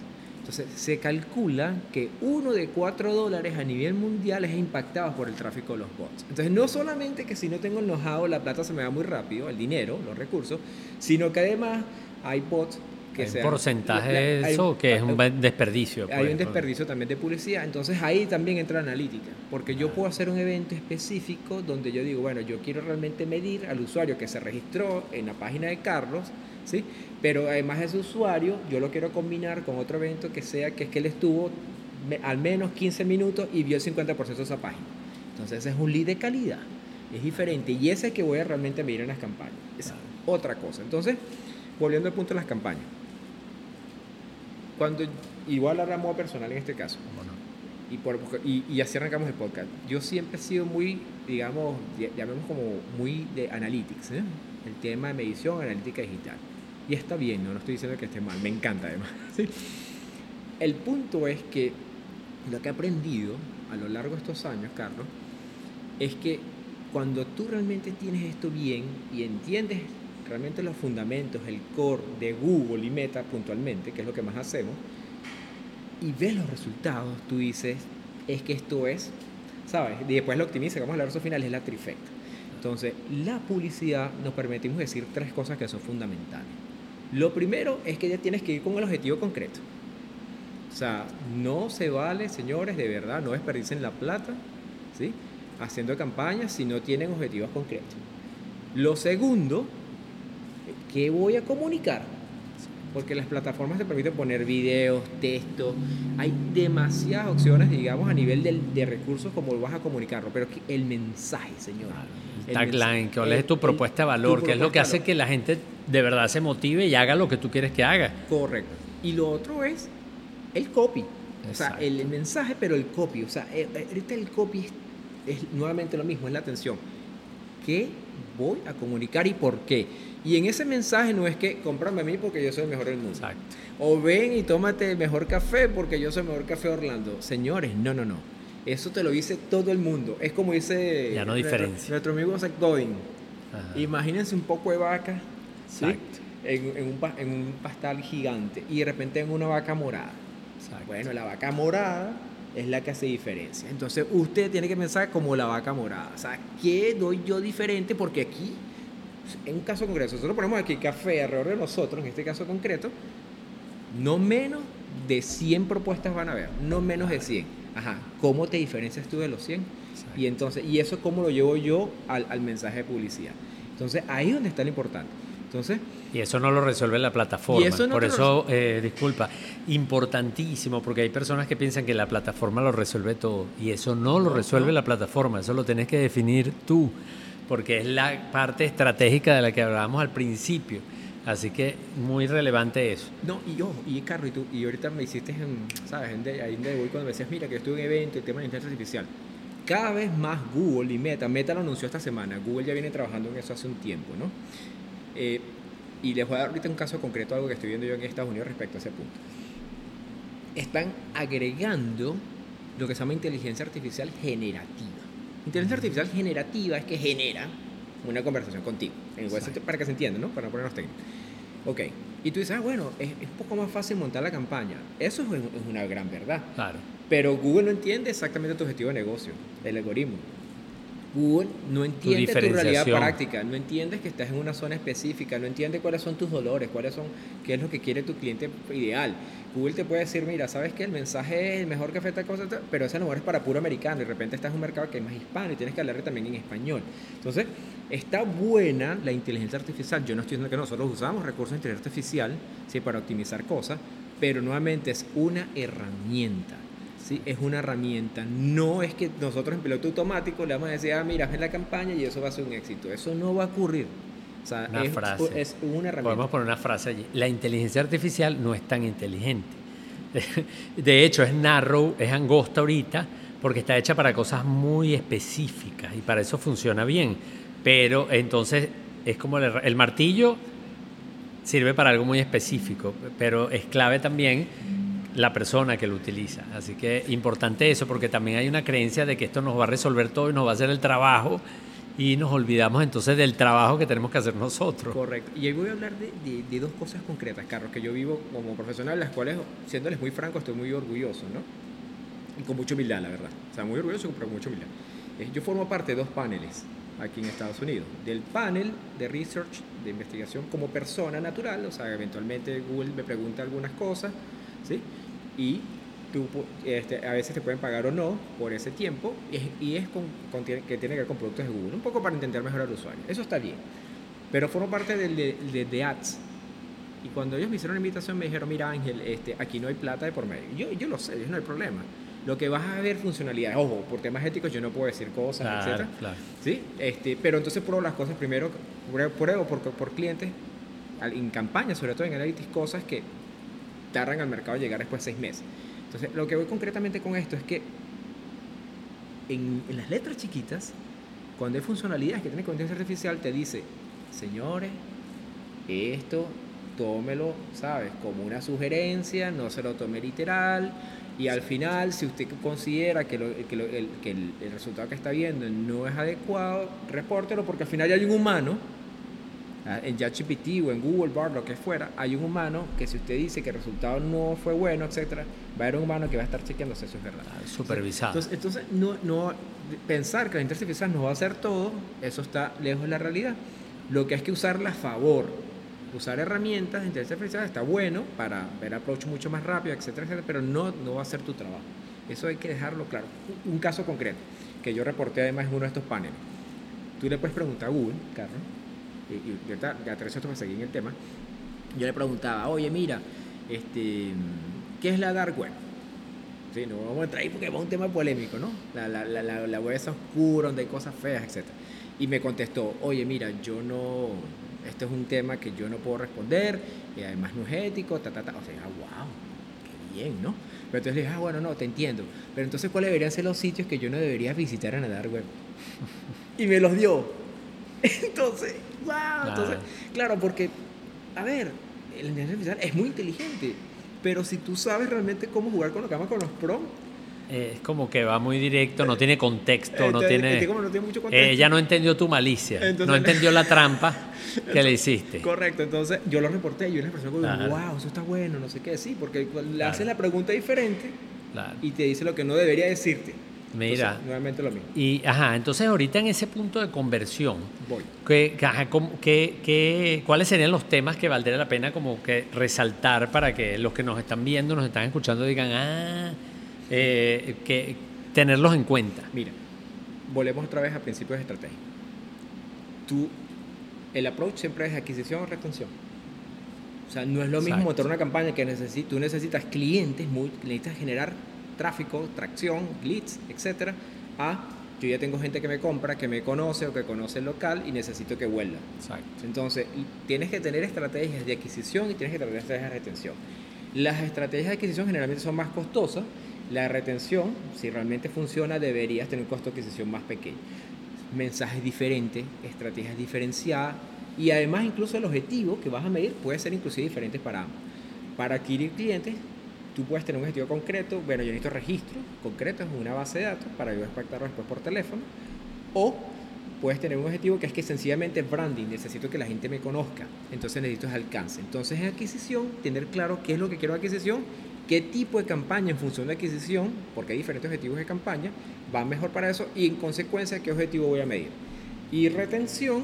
Entonces, se calcula que uno de cuatro dólares a nivel mundial es impactado por el tráfico de los bots. Entonces, no solamente que si no tengo el know-how, la plata se me va muy rápido, el dinero, los recursos, sino que además hay bots que Hay sean- porcentaje la- la- de hay eso que es un hay- desperdicio. hay pues, un desperdicio también de publicidad. Entonces ahí también entra la analítica. Porque yo puedo hacer un evento específico donde yo digo, bueno, yo quiero realmente medir al usuario que se registró en la página de Carlos, ¿sí? Pero además de ese usuario, yo lo quiero combinar con otro evento que sea que es que él estuvo al menos 15 minutos y vio el 50% de esa página. Entonces ese es un lead de calidad. Es diferente. Y ese es que voy a realmente medir en las campañas. Es otra cosa. Entonces, volviendo al punto de las campañas. Cuando, igual modo personal en este caso, ¿Cómo no? y, por, y, y así arrancamos el podcast. Yo siempre he sido muy, digamos, ll- llamemos como muy de analytics, ¿eh? el tema de medición, analítica digital. Y está bien, no, no estoy diciendo que esté mal, me encanta además. ¿sí? El punto es que lo que he aprendido a lo largo de estos años, Carlos, es que cuando tú realmente tienes esto bien y entiendes realmente los fundamentos, el core de Google y Meta puntualmente, que es lo que más hacemos, y ves los resultados, tú dices, es que esto es, ¿sabes? Y después lo optimiza, vamos a hablar final, es la trifecta. Entonces, la publicidad nos permitimos decir tres cosas que son fundamentales. Lo primero es que ya tienes que ir con el objetivo concreto. O sea, no se vale, señores, de verdad, no desperdicien la plata, ¿sí? Haciendo campañas si no tienen objetivos concretos. Lo segundo, ¿qué voy a comunicar? Porque las plataformas te permiten poner videos, textos, hay demasiadas opciones, digamos, a nivel de, recursos como vas a comunicarlo, pero el mensaje, señor. El tagline, que hables de tu propuesta de valor, que es lo que hace que la gente de verdad se motive y haga lo que tú quieres que haga. Correcto. Y lo otro es el copy. O sea, el mensaje, pero el copy. O sea, eh, eh, ahorita el copy es, es nuevamente lo mismo, es la atención. ¿Qué voy a comunicar y por qué? Y en ese mensaje no es que cómprame a mí porque yo soy el mejor del mundo. Exacto. O ven y tómate el mejor café porque yo soy el mejor café de Orlando. Señores, no, no, no. Eso te lo dice todo el mundo. Es como dice Ya no nuestro- diferencia. nuestro amigo Zach Godin. Ajá. Imagínense un poco de vaca en, en un, en un pastal gigante y de repente en una vaca morada. Exacto. Bueno, la vaca morada es la que hace diferencia. Entonces usted tiene que pensar como la vaca morada. O sea, ¿qué doy yo diferente? Porque aquí, en un caso concreto, nosotros ponemos aquí café alrededor de nosotros, en este caso concreto, no menos de 100 propuestas van a haber, no menos de 100. Ajá, ¿cómo te diferencias tú de los 100? Exacto. Y entonces, y eso cómo lo llevo yo al, al mensaje de publicidad. Entonces, ahí es donde está lo importante. Entonces, Y eso no lo resuelve la plataforma. Eso no Por eso, eh, disculpa, importantísimo, porque hay personas que piensan que la plataforma lo resuelve todo. Y eso no lo resuelve no. la plataforma, eso lo tenés que definir tú. porque es la parte estratégica de la que hablábamos al principio. Así que muy relevante eso. No, y yo, y Carlos, y, tú, y ahorita me hiciste, en, ¿sabes? En de, ahí en de cuando me decías, mira, que estuve en evento, el tema de inteligencia artificial. Cada vez más Google y Meta, Meta lo anunció esta semana, Google ya viene trabajando en eso hace un tiempo, ¿no? Eh, y les voy a dar ahorita un caso concreto, algo que estoy viendo yo en Estados Unidos respecto a ese punto. Están agregando lo que se llama inteligencia artificial generativa. Inteligencia artificial generativa es que genera una conversación contigo, en para que se entienda, ¿no? Para no ponernos técnicos. Ok, y tú dices, ah, bueno, es, es, un poco más fácil montar la campaña. Eso es, es una gran verdad. Claro. Pero Google no entiende exactamente tu objetivo de negocio, el algoritmo. Google no entiende tu, realidad práctica, no entiendes que estás en una zona específica, no entiende cuáles son tus dolores, cuáles son, qué es lo que quiere tu cliente ideal. Google te puede decir, mira, sabes que el mensaje es el mejor que afecta cosas, pero ese no es para puro americano y de repente estás en un mercado que es más hispano y tienes que hablarle también en español. Entonces, está buena la inteligencia artificial. Yo no estoy diciendo que nosotros usamos recursos de inteligencia artificial ¿sí? para optimizar cosas, pero nuevamente es una herramienta ¿sí? es una herramienta. No es que nosotros en piloto automático le vamos a decir, ah, mira, haz la campaña y eso va a ser un éxito. Eso no va a ocurrir. O sea, una es, frase. es una herramienta. Podemos poner una frase allí. La inteligencia artificial no es tan inteligente. De hecho, es narrow, es angosta ahorita, porque está hecha para cosas muy específicas y para eso funciona bien. Pero entonces es como el, el martillo sirve para algo muy específico, pero es clave también la persona que lo utiliza. Así que importante eso, porque también hay una creencia de que esto nos va a resolver todo y nos va a hacer el trabajo y nos olvidamos entonces del trabajo que tenemos que hacer nosotros. Correcto. Y ahí voy a hablar de, de, dos cosas concretas, Carlos, que yo vivo como profesional, las cuales, siéndoles muy franco, estoy muy orgulloso, ¿no? Y con mucha humildad, la verdad. O sea, muy orgulloso, pero con mucha humildad. Eh, yo formo parte de dos paneles aquí en Estados Unidos. Del panel de research, de investigación como persona natural, o sea, eventualmente Google me pregunta algunas cosas, ¿sí? Y tú, este, a veces te pueden pagar o no por ese tiempo y es, con, que tiene que ver con productos de Google, un poco para entender mejor al usuario. Eso está bien. Pero formo parte del de, de, ads. Y cuando ellos me hicieron la invitación me dijeron, mira Ángel, este, aquí no hay plata de por medio. Yo, yo lo sé, no hay problema. Lo que vas a ver funcionalidades, ojo, por temas éticos yo no puedo decir cosas, etc. ¿Sí? Este, pero entonces pruebo las cosas primero, pruebo por, por clientes, en campaña, sobre todo en analytics, cosas que tardan al mercado llegar después de seis meses. Entonces, lo que voy concretamente con esto es que en, las letras chiquitas, cuando hay funcionalidades que tiene inteligencia artificial, te dice, señores, esto tómelo, ¿sabes? Como una sugerencia, no se lo tome literal. Y al final, si usted considera que, que, el, que el, el, resultado que está viendo no es adecuado, repórtelo porque al final hay un humano en ChatGPT o en Google Bar, lo que fuera, hay un humano que si usted dice que el resultado no fue bueno, etcétera, va a haber un humano que va a estar chequeando si eso es verdad. Ah, supervisado. Entonces, entonces no, no, pensar que la inteligencia artificial nos va a hacer todo, eso está lejos de la realidad. Lo que hay que usarla a favor, usar herramientas de inteligencia artificial está bueno para ver approach mucho más rápido, etcétera, etcétera, pero no, no va a ser tu trabajo. Eso hay que dejarlo claro. Un caso concreto que yo reporté además en uno de estos paneles. Tú le puedes preguntar a Google, Carlos, y, ahorita ya tres me seguí en el tema, yo le preguntaba, oye, mira, este, ¿qué es la dark web? Sí, no vamos a entrar ahí porque es un tema polémico, ¿no? La, la, la, la web es oscura, donde hay cosas feas, etc. Y me contestó, oye, mira, yo no, este es un tema que yo no puedo responder, y además no es ético, ta, ta, ta. O sea, wow, qué bien, ¿no? Pero entonces le dije, ah, bueno, no, te entiendo. Pero entonces, ¿cuáles deberían ser los sitios que yo no debería visitar en la dark web? y me los dio. Entonces, wow. Entonces, claro, porque, a ver, el inteligencia artificial es muy inteligente, pero si tú sabes realmente cómo jugar con los camas con los prompts, es como que va muy directo, no tiene contexto, no, tiene, ella no entendió tu malicia, no entendió la trampa que le hiciste. Correcto, entonces yo lo reporté, yo le expresé como, wow, eso está bueno, no sé qué, sí, porque le haces la pregunta diferente y te dice lo que no debería decirte. Mira. nuevamente lo mismo. Y, ajá, entonces ahorita en ese punto de conversión, Voy. ¿qué, cuáles serían los temas que valdría la pena como que resaltar para que los que nos están viendo, nos están escuchando, digan, ah, eh, que tenerlos en cuenta? Mira, volvemos otra vez a principios de estrategia. Tú, el approach siempre es adquisición o retención. O sea, no es lo mismo montar una campaña que necesitas, tú necesitas clientes, muy, necesitas generar tráfico, tracción, leads, etcétera, a yo ya tengo gente que me compra, que me conoce o que conoce el local y necesito que vuelva. Exacto. Entonces, tienes que tener estrategias de adquisición y tienes que tener estrategias de retención. Las estrategias de adquisición generalmente son más costosas. La retención, si realmente funciona, deberías tener un costo de adquisición más pequeño. Mensajes diferentes, estrategias diferenciadas y además incluso el objetivo que vas a medir puede ser inclusive diferente para ambos. Para adquirir clientes tú puedes tener un objetivo concreto, bueno, yo necesito registro concreto, es una base de datos para yo expactarlo después por teléfono, o puedes tener un objetivo que es que sencillamente branding, necesito que la gente me conozca, entonces necesito ese alcance. Entonces en adquisición, tener claro qué es lo que quiero de adquisición, qué tipo de campaña en función de adquisición, porque hay diferentes objetivos de campaña, va mejor para eso y en consecuencia qué objetivo voy a medir. Y retención,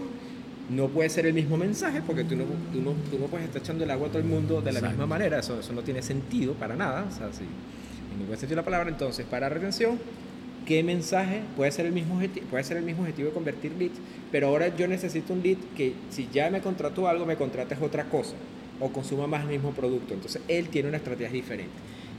no puede ser el mismo mensaje porque tú no, tú no, tú no puedes estar echando el agua a todo el mundo de la misma manera, eso, eso no tiene sentido para nada, o sea, si, en ningún sentido la palabra, entonces para retención, ¿qué mensaje puede ser el mismo objetivo, puede ser el mismo objetivo de convertir leads, pero ahora yo necesito un lead que si ya me contrató algo, me contrates otra cosa o consuma más el mismo producto, entonces él tiene una estrategia diferente.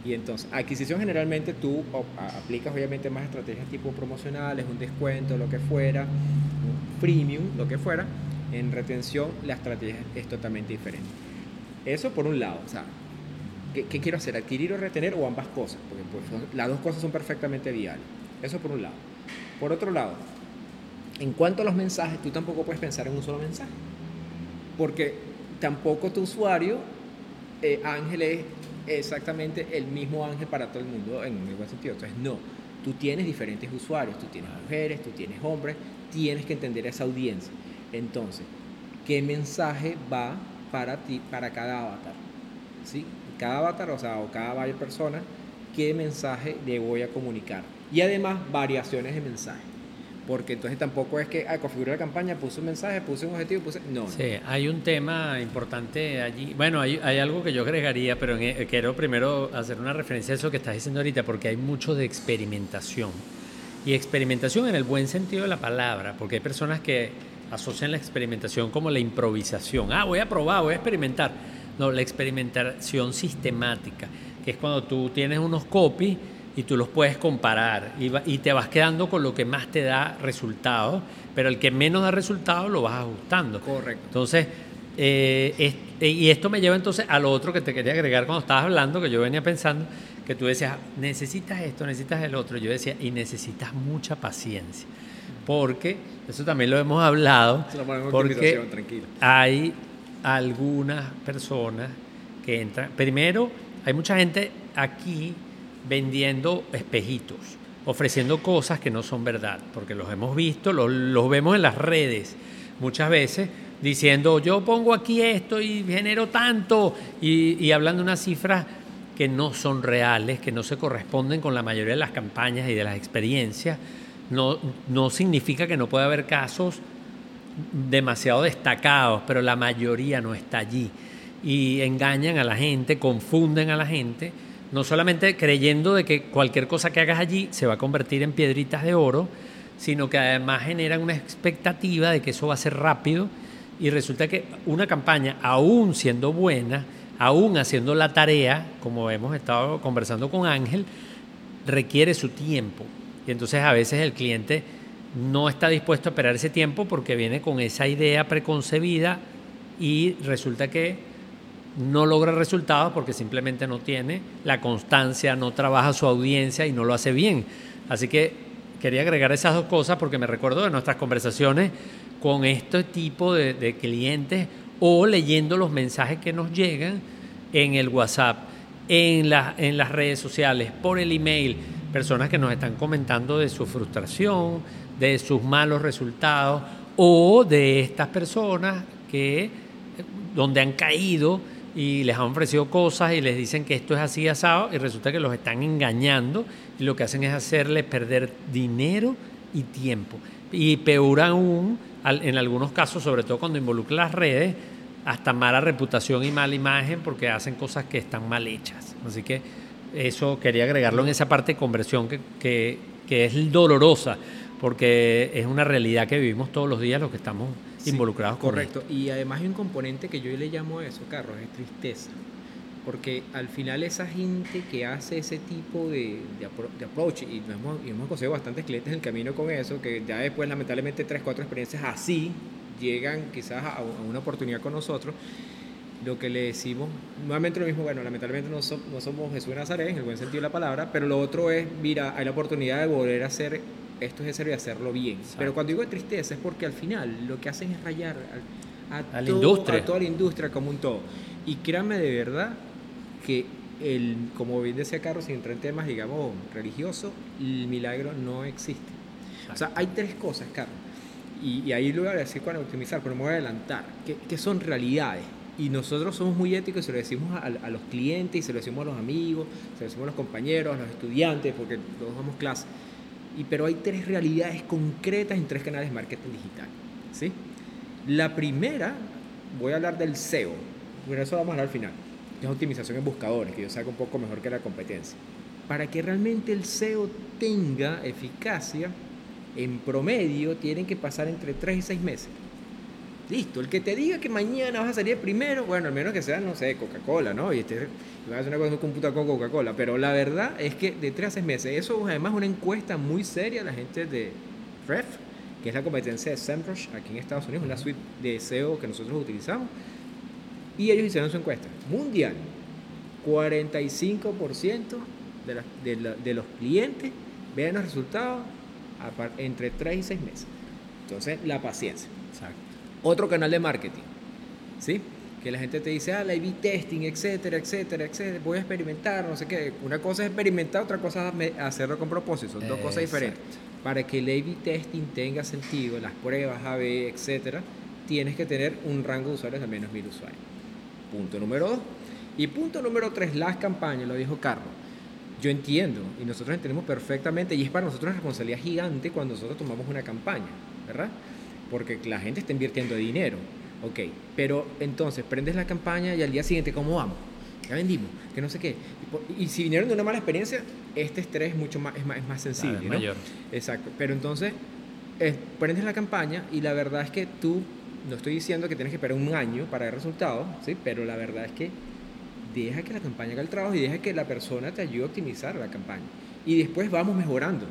Y entonces, adquisición generalmente tú aplicas obviamente más estrategias tipo promocionales, un descuento, lo que fuera, un premium, lo que fuera, en retención la estrategia es totalmente diferente. Eso por un lado, o sea, ¿qué, quiero hacer? ¿Adquirir o retener o ambas cosas? Porque pues, las dos cosas son perfectamente viables. Eso por un lado. Por otro lado, en cuanto a los mensajes, tú tampoco puedes pensar en un solo mensaje. Porque tampoco tu usuario, eh, Ángel, es exactamente el mismo Ángel para todo el mundo en un buen sentido. Entonces, no. Tú tienes diferentes usuarios, tú tienes mujeres, tú tienes hombres, tienes que entender esa audiencia. Entonces, ¿qué mensaje va para ti, para cada avatar? ¿Sí? Cada avatar, o sea, o cada persona, ¿qué mensaje le voy a comunicar? Y además, variaciones de mensaje. Porque entonces tampoco es que al configurar la campaña puse un mensaje, puse un objetivo, puse. No. Sí, hay un tema importante allí. Bueno, hay, algo que yo agregaría, pero eh, quiero primero hacer una referencia a eso que estás diciendo ahorita, porque hay mucho de experimentación. Y experimentación en el buen sentido de la palabra, porque hay personas que asocian la experimentación como la improvisación. Ah, voy a probar, voy a experimentar. No, la experimentación sistemática, que es cuando tú tienes unos copies y tú los puedes comparar y, te vas quedando con lo que más te da resultado, pero el que menos da resultado lo vas ajustando. Correcto. Entonces, eh, eh, y esto me lleva entonces a lo otro que te quería agregar cuando estabas hablando, que yo venía pensando, que tú decías, necesitas esto, necesitas el otro. Yo decía, y necesitas mucha paciencia porque, eso también lo hemos hablado, porque hay algunas personas que entran, primero, hay mucha gente aquí vendiendo espejitos, ofreciendo cosas que no son verdad, porque los hemos visto, los, vemos en las redes muchas veces, diciendo yo pongo aquí esto y genero tanto, y, y hablando de unas cifras que no son reales, que no se corresponden con la mayoría de las campañas y de las experiencias no, no significa que no pueda haber casos demasiado destacados, pero la mayoría no está allí. Y engañan a la gente, confunden a la gente, no solamente creyendo de que cualquier cosa que hagas allí se va a convertir en piedritas de oro, sino que además generan una expectativa de que eso va a ser rápido y resulta que una campaña, aún siendo buena, aún haciendo la tarea, como hemos estado conversando con Ángel, requiere su tiempo. Y entonces a veces el cliente no está dispuesto a esperar ese tiempo porque viene con esa idea preconcebida y resulta que no logra resultados porque simplemente no tiene la constancia, no trabaja su audiencia y no lo hace bien. Así que quería agregar esas dos cosas porque me recuerdo de nuestras conversaciones con este tipo de, clientes o leyendo los mensajes que nos llegan en el WhatsApp, en, en las redes sociales, por el email personas que nos están comentando de su frustración, de sus malos resultados o de estas personas que donde han caído y les han ofrecido cosas y les dicen que esto es así asado y resulta que los están engañando y lo que hacen es hacerles perder dinero y tiempo. Y peor aún, en algunos casos, sobre todo cuando involucra las redes, hasta mala reputación y mala imagen porque hacen cosas que están mal hechas. Así que eso quería agregarlo en esa parte de conversión que, es dolorosa, porque es una realidad que vivimos todos los días los que estamos involucrados correcto. con Correcto, y además hay un componente que yo le llamo a eso, Carlos, es tristeza. porque al final esa gente que hace ese tipo de, de, approach, y hemos, y hemos conseguido bastantes clientes en el camino con eso, que ya después lamentablemente tres, cuatro experiencias así llegan quizás a, una oportunidad con nosotros, lo que le decimos, nuevamente lo mismo, bueno, lamentablemente no, no somos Jesús de Nazaret en el buen sentido de la palabra, pero lo otro es, mira, hay la oportunidad de volver a hacer esto es y hacerlo bien. Pero cuando digo tristeza es porque al final lo que hacen es rayar a, la industria. a toda la industria como un todo. Y créanme de verdad que, el, como bien decía Carlos, sin entrar en temas, digamos, religiosos, el milagro no existe. O sea, hay tres cosas, Carlos. Y, ahí lo voy a decir cuando optimizar, pero me voy a adelantar, que, que son realidades. Y nosotros somos muy éticos y se lo decimos a, a, los clientes, y se lo decimos a los amigos, se lo decimos a los compañeros, a los estudiantes, porque todos damos clases. Y, pero hay tres realidades concretas en tres canales de marketing digital. ¿sí? La primera, voy a hablar del SEO, bueno, eso vamos a hablar al final es optimización en buscadores, que yo saco un poco mejor que la competencia. Para que realmente el SEO tenga eficacia, en promedio tienen que pasar entre 3 y 6 meses. Listo, el que te diga que mañana vas a salir primero, bueno, al menos que sea, no sé, Coca-Cola, ¿no? Y este, vas a hacer una cosa computa con Coca-Cola, pero la verdad es que de 3 a 6 meses, eso además una encuesta muy seria, la gente de Ref, que es la competencia de SEMrush aquí en Estados Unidos, una suite de SEO que nosotros utilizamos, y ellos hicieron su encuesta mundial. 45% de, de, los clientes ven los resultados entre 3 y 6 meses. Entonces, la paciencia. Otro canal de marketing. ¿Sí? Que la gente te dice, ah, la A-B testing, etcétera, etcétera, etcétera. Voy a experimentar, no sé qué. Una cosa es experimentar, otra cosa es hacerlo con propósito. Son dos cosas diferentes. Para que el A-B testing tenga sentido, las pruebas A-B, etcétera, tienes que tener un rango de usuarios de menos mil usuarios. Punto número dos. Y punto número tres, las campañas, lo dijo Carlos. Yo entiendo y nosotros entendemos perfectamente y es para nosotros una responsabilidad gigante cuando nosotros tomamos una campaña, ¿verdad? Porque la gente está invirtiendo dinero. Ok, pero entonces prendes la campaña y al día siguiente, ¿cómo vamos? Ya vendimos, que no sé qué. Y, si vinieron de una mala experiencia, este estrés es mucho más, es más, es más sensible. ¿no? Exacto. Pero entonces, prendes la campaña y la verdad es que tú no estoy diciendo que tienes que esperar un año para ver resultados, ¿sí? pero la verdad es que deja que la campaña haga el trabajo y deja que la persona te ayude a optimizar la campaña. Y después vamos mejorando.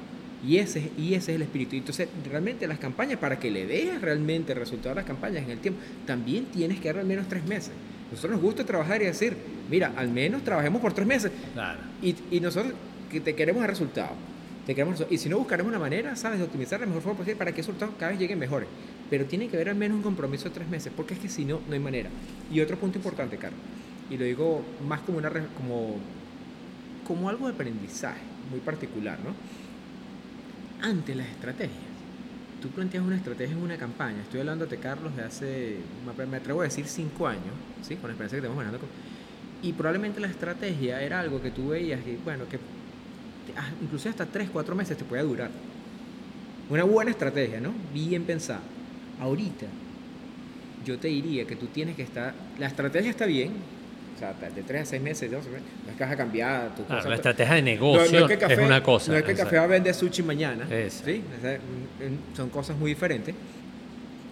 Y ese, y ese es el espíritu. Entonces, realmente las campañas, para que le veas realmente el resultado de las campañas en el tiempo, también tienes que dar al menos tres meses. Nosotros nos gusta trabajar y decir, mira, al menos trabajemos por tres meses. Y, y nosotros que te queremos el resultado. Te queremos, y si no, buscaremos una manera, ¿sabes?, de optimizar la mejor forma posible para que esos resultados cada vez lleguen mejores pero tiene que haber al menos un compromiso de tres meses, porque es que si no, no hay manera. Y otro punto importante, Carlos, y lo digo más como, una, como, como algo de aprendizaje muy particular, ¿no? Ante las estrategias, tú planteas una estrategia en una campaña, estoy hablándote, Carlos, de hace, me atrevo a decir cinco años, ¿sí? Con la experiencia que tenemos manejando. Y probablemente la estrategia era algo que tú veías que, bueno, que ah, incluso hasta tres, cuatro meses te puede durar. Una buena estrategia, ¿no? Bien pensada ahorita yo te diría que tú tienes que estar, la estrategia está bien, sea, de 3 a 6 meses, no es que vas a cambiar tu cosa. La estrategia de negocio es, una cosa. No es que el café va a vender sushi mañana, ¿sí? son cosas muy diferentes.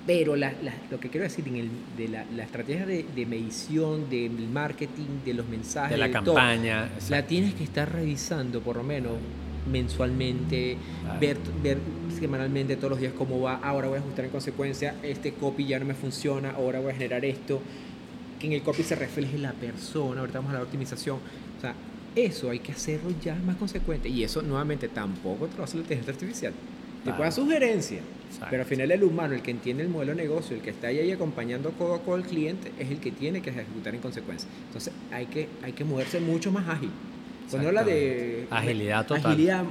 Pero lo que quiero decir en el, de la, estrategia de, medición, del marketing, de los mensajes, de la campaña, la tienes que estar revisando por lo menos mensualmente, ver, ver semanalmente todos los días cómo va, ahora voy a ajustar en consecuencia, este copy ya no me funciona, ahora voy a generar esto, que en el copy se refleje la persona, ahorita vamos a la optimización, o sea, eso hay que hacerlo ya más consecuente y eso nuevamente tampoco te lo hace la inteligencia artificial. Te puede dar sugerencia, pero al final el humano, el que entiende el modelo de negocio, el que está ahí acompañando codo a codo al cliente, es el que tiene que ejecutar en consecuencia. Entonces hay que, hay que moverse mucho más ágil. Cuando habla de agilidad total. Agilidad,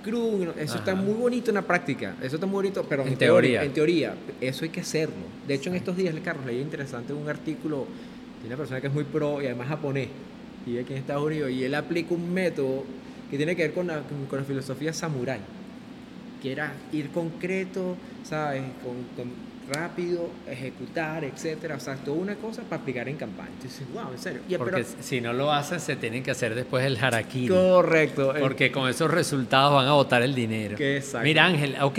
Scrum, eso está muy bonito en la práctica. Eso está muy bonito, pero en, teoría, En teoría, eso hay que hacerlo. De hecho, en estos días, Carlos, leí interesante un artículo de una persona que es muy pro y además japonés, y aquí en Estados Unidos, y él aplica un método que tiene que ver con la, con la filosofía samurai, que era ir concreto, ¿sabes? con rápido, ejecutar, etcétera. O sea, toda una cosa para aplicar en campaña. Entonces, wow, en serio. porque si no lo haces, se tienen que hacer después el harakiri. Correcto. Porque con esos resultados van a botar el dinero. Mira, Ángel, ok,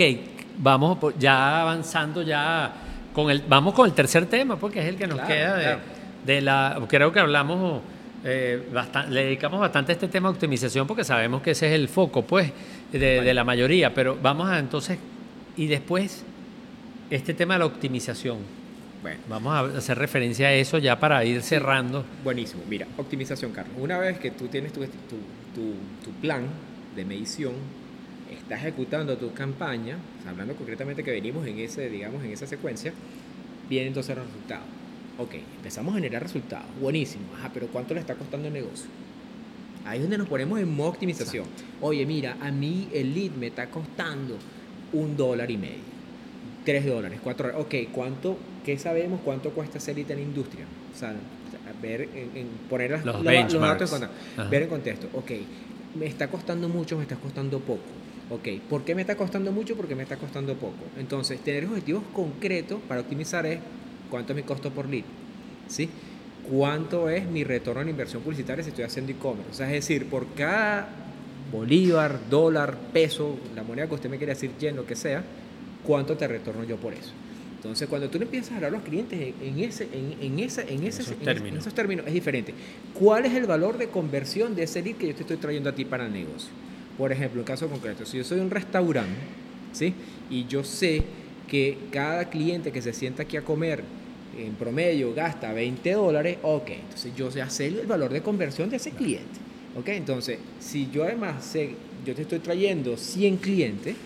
vamos ya avanzando ya con el, vamos con el tercer tema, porque es el que nos queda de, de, la, creo que hablamos eh, le dedicamos bastante a este tema de optimización porque sabemos que ese es el foco, pues, de, la mayoría. Pero vamos a entonces, y después, este tema de la optimización. Bueno. Vamos a hacer referencia a eso ya para ir cerrando. Buenísimo. Mira, optimización, Carlos. Una vez que tú tienes tu, tu, plan de medición, estás ejecutando tu campaña, hablando concretamente que venimos en ese, digamos, en esa secuencia, viene entonces el resultado. Ok, empezamos a generar resultados. Buenísimo. Ajá, pero ¿cuánto le está costando el negocio? Ahí es donde nos ponemos en modo optimización. Oye, mira, a mí el lead me está costando un dólar y medio. Tres dólares, cuatro dólares. Ok, ¿cuánto, qué sabemos cuánto cuesta lead en la industria? O sea, ver, en, poner los, los datos en Ver en contexto. Ok, me está costando mucho, me está costando poco. Ok, ¿por qué me está costando mucho? Porque me está costando poco. Entonces, tener objetivos concretos para optimizar es cuánto es mi costo por lead, ¿sí? ¿Cuánto es mi retorno en inversión publicitaria si estoy haciendo e-commerce? O sea, es decir, por cada bolívar, dólar, peso, la moneda que usted me quiere decir, yen, lo que sea, ¿cuánto te retorno yo por eso? Entonces, cuando tú le empiezas a hablar a los clientes en, ese, en, ese, en, ese, esos, términos. esos términos, es diferente. ¿Cuál es el valor de conversión de ese lead que yo te estoy trayendo a ti para el negocio? Por ejemplo, en caso concreto, si yo soy un restaurante, ¿sí? Y yo sé que cada cliente que se sienta aquí a comer en promedio gasta 20 dólares, ok, entonces yo sé hacer el valor de conversión de ese cliente. Ok, entonces, si yo además sé, yo te estoy trayendo 100 clientes,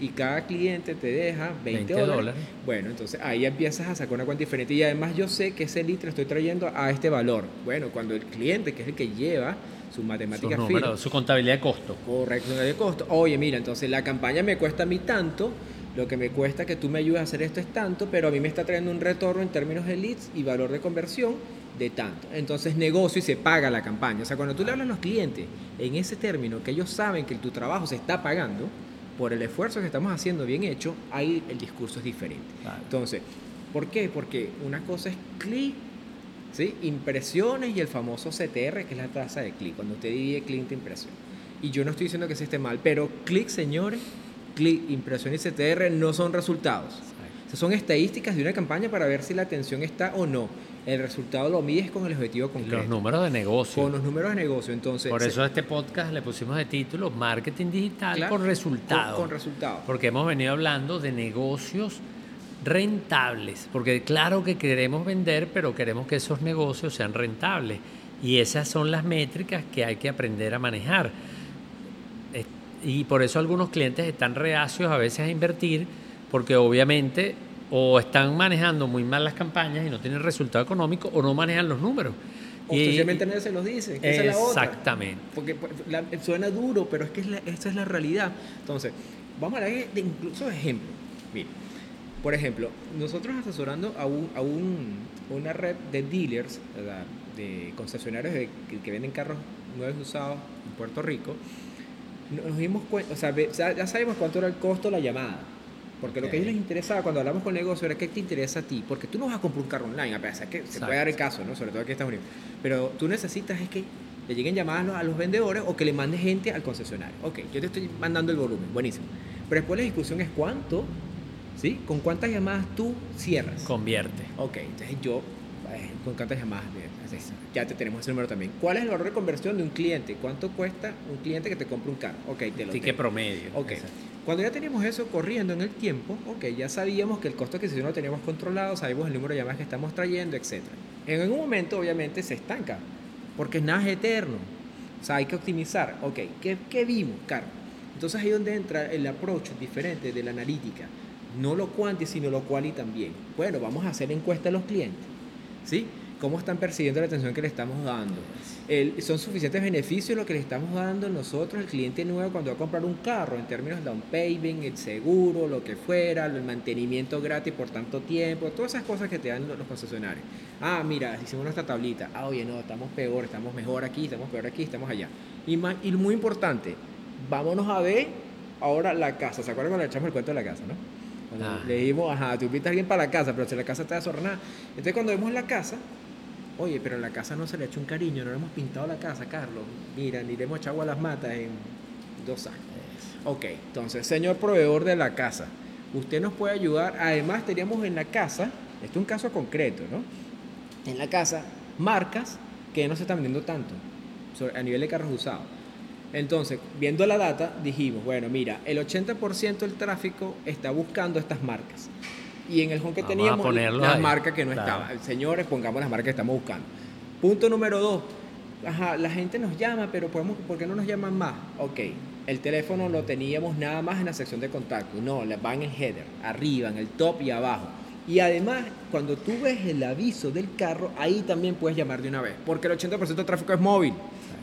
y cada cliente te deja 20, dólares, bueno, entonces ahí empiezas a sacar una cuenta diferente y además yo sé que ese litro estoy trayendo a este valor. Bueno, cuando el cliente, que es el que lleva su matemática su contabilidad de costo. Correcto, de costo. Oye, mira, entonces la campaña me cuesta a mí tanto, lo que me cuesta que tú me ayudes a hacer esto es tanto, pero a mí me está trayendo un retorno en términos de leads y valor de conversión de tanto. Entonces negocio y se paga la campaña. O sea, cuando tú le hablas a los clientes en ese término, que ellos saben que tu trabajo se está pagando por el esfuerzo que estamos haciendo bien hecho, ahí el discurso es diferente. Entonces, ¿por qué? Porque una cosa es clic, ¿sí? impresiones y el famoso CTR, que es la tasa de clic, cuando usted divide clic de impresión. Y yo no estoy diciendo que se esté mal, pero clic, señores, clic, impresión y CTR no son resultados. son estadísticas de una campaña para ver si la atención está o no. El resultado lo mides con el objetivo concreto. Los números de negocio. Con los números de negocio, entonces. Por eso a este podcast le pusimos de título Marketing Digital con resultados. Con, resultados. Porque hemos venido hablando de negocios rentables. Porque claro que queremos vender, pero queremos que esos negocios sean rentables. Y esas son las métricas que hay que aprender a manejar. Y por eso algunos clientes están reacios a veces a invertir, porque obviamente o están manejando muy mal las campañas y no tienen resultado económico, o no manejan los números. O y, nadie se los dice. Que exactamente. Porque pues, suena duro, pero es que esa es la realidad. Entonces, vamos a hablar de incluso ejemplos. Mira, por ejemplo, nosotros asesorando a, un, a un, una red de dealers, de concesionarios que, venden carros nuevos usados en Puerto Rico, nos dimos cuenta, o sea, ya sabemos cuánto era el costo de la llamada. Porque lo que a ellos les interesaba cuando hablamos con el negocio era qué te interesa a ti. Porque tú no vas a comprar un carro online, a pesar que se puede dar el caso, ¿no? sobre todo aquí en Estados Unidos. Pero tú necesitas es que le lleguen llamadas a los vendedores o que le mandes gente al concesionario. Ok, yo te estoy mandando el volumen, buenísimo. Pero después la discusión es cuánto, ¿sí? ¿Con cuántas llamadas tú cierras? Convierte. Ok, entonces yo, eh, ¿con cuántas llamadas? ya te tenemos ese número también. ¿Cuál es el valor de conversión de un cliente? ¿Cuánto cuesta un cliente que te compre un carro? Ok, te lo Sí, que promedio. Ok. Cuando ya teníamos eso corriendo en el tiempo, ok, ya sabíamos que el costo de adquisición lo teníamos controlado, sabíamos el número de llamadas que estamos trayendo, etc. En algún momento, obviamente, se estanca, porque nada es eterno. O sea, hay que optimizar. Ok, ¿qué, qué vimos, Carlos? Entonces ahí es donde entra el approach diferente de la analítica. No lo cuanti, sino lo cual y también. Bueno, vamos a hacer encuesta a los clientes. ¿Sí? cómo están percibiendo la atención que le estamos dando. Son suficientes beneficios lo que le estamos dando nosotros, el cliente nuevo, cuando va a comprar un carro, en términos de down payment, el seguro, lo que fuera, el mantenimiento gratis por tanto tiempo, todas esas cosas que te dan los concesionarios. Ah, mira, hicimos nuestra tablita. Ah, oye, no, estamos peor, estamos mejor aquí, estamos peor aquí, estamos allá. Y, más, y muy importante, vámonos a ver ahora la casa. ¿Se acuerdan cuando le echamos el cuento de la casa, no? Cuando ah. le dijimos, ajá, tú invitas a alguien para la casa, pero si la casa está desordenada. Entonces, cuando vemos la casa, Oye, pero a la casa no se le ha hecho un cariño, no le hemos pintado la casa, Carlos. Mira, ni le hemos echado agua a las matas en dos años. Ok, entonces, señor proveedor de la casa, usted nos puede ayudar. Además, teníamos en la casa, esto es un caso concreto, ¿no? En la casa, marcas qué no se está vendiendo tanto a nivel de carros usados? Entonces, viendo la data, dijimos, bueno, mira, el 80% del tráfico está buscando estas marcas. Y en el home que teníamos, las marcas que no estaban. Señores, pongamos las marcas que estamos buscando. Punto número dos. Ajá, la gente nos llama, pero podemos, ¿por qué no nos llaman más? Ok, el teléfono lo teníamos nada más en la sección de contacto. No, va en el header, arriba, en el top y abajo. Y además, cuando tú ves el aviso del carro, ahí también puedes llamar de una vez, porque el 80% del tráfico es móvil.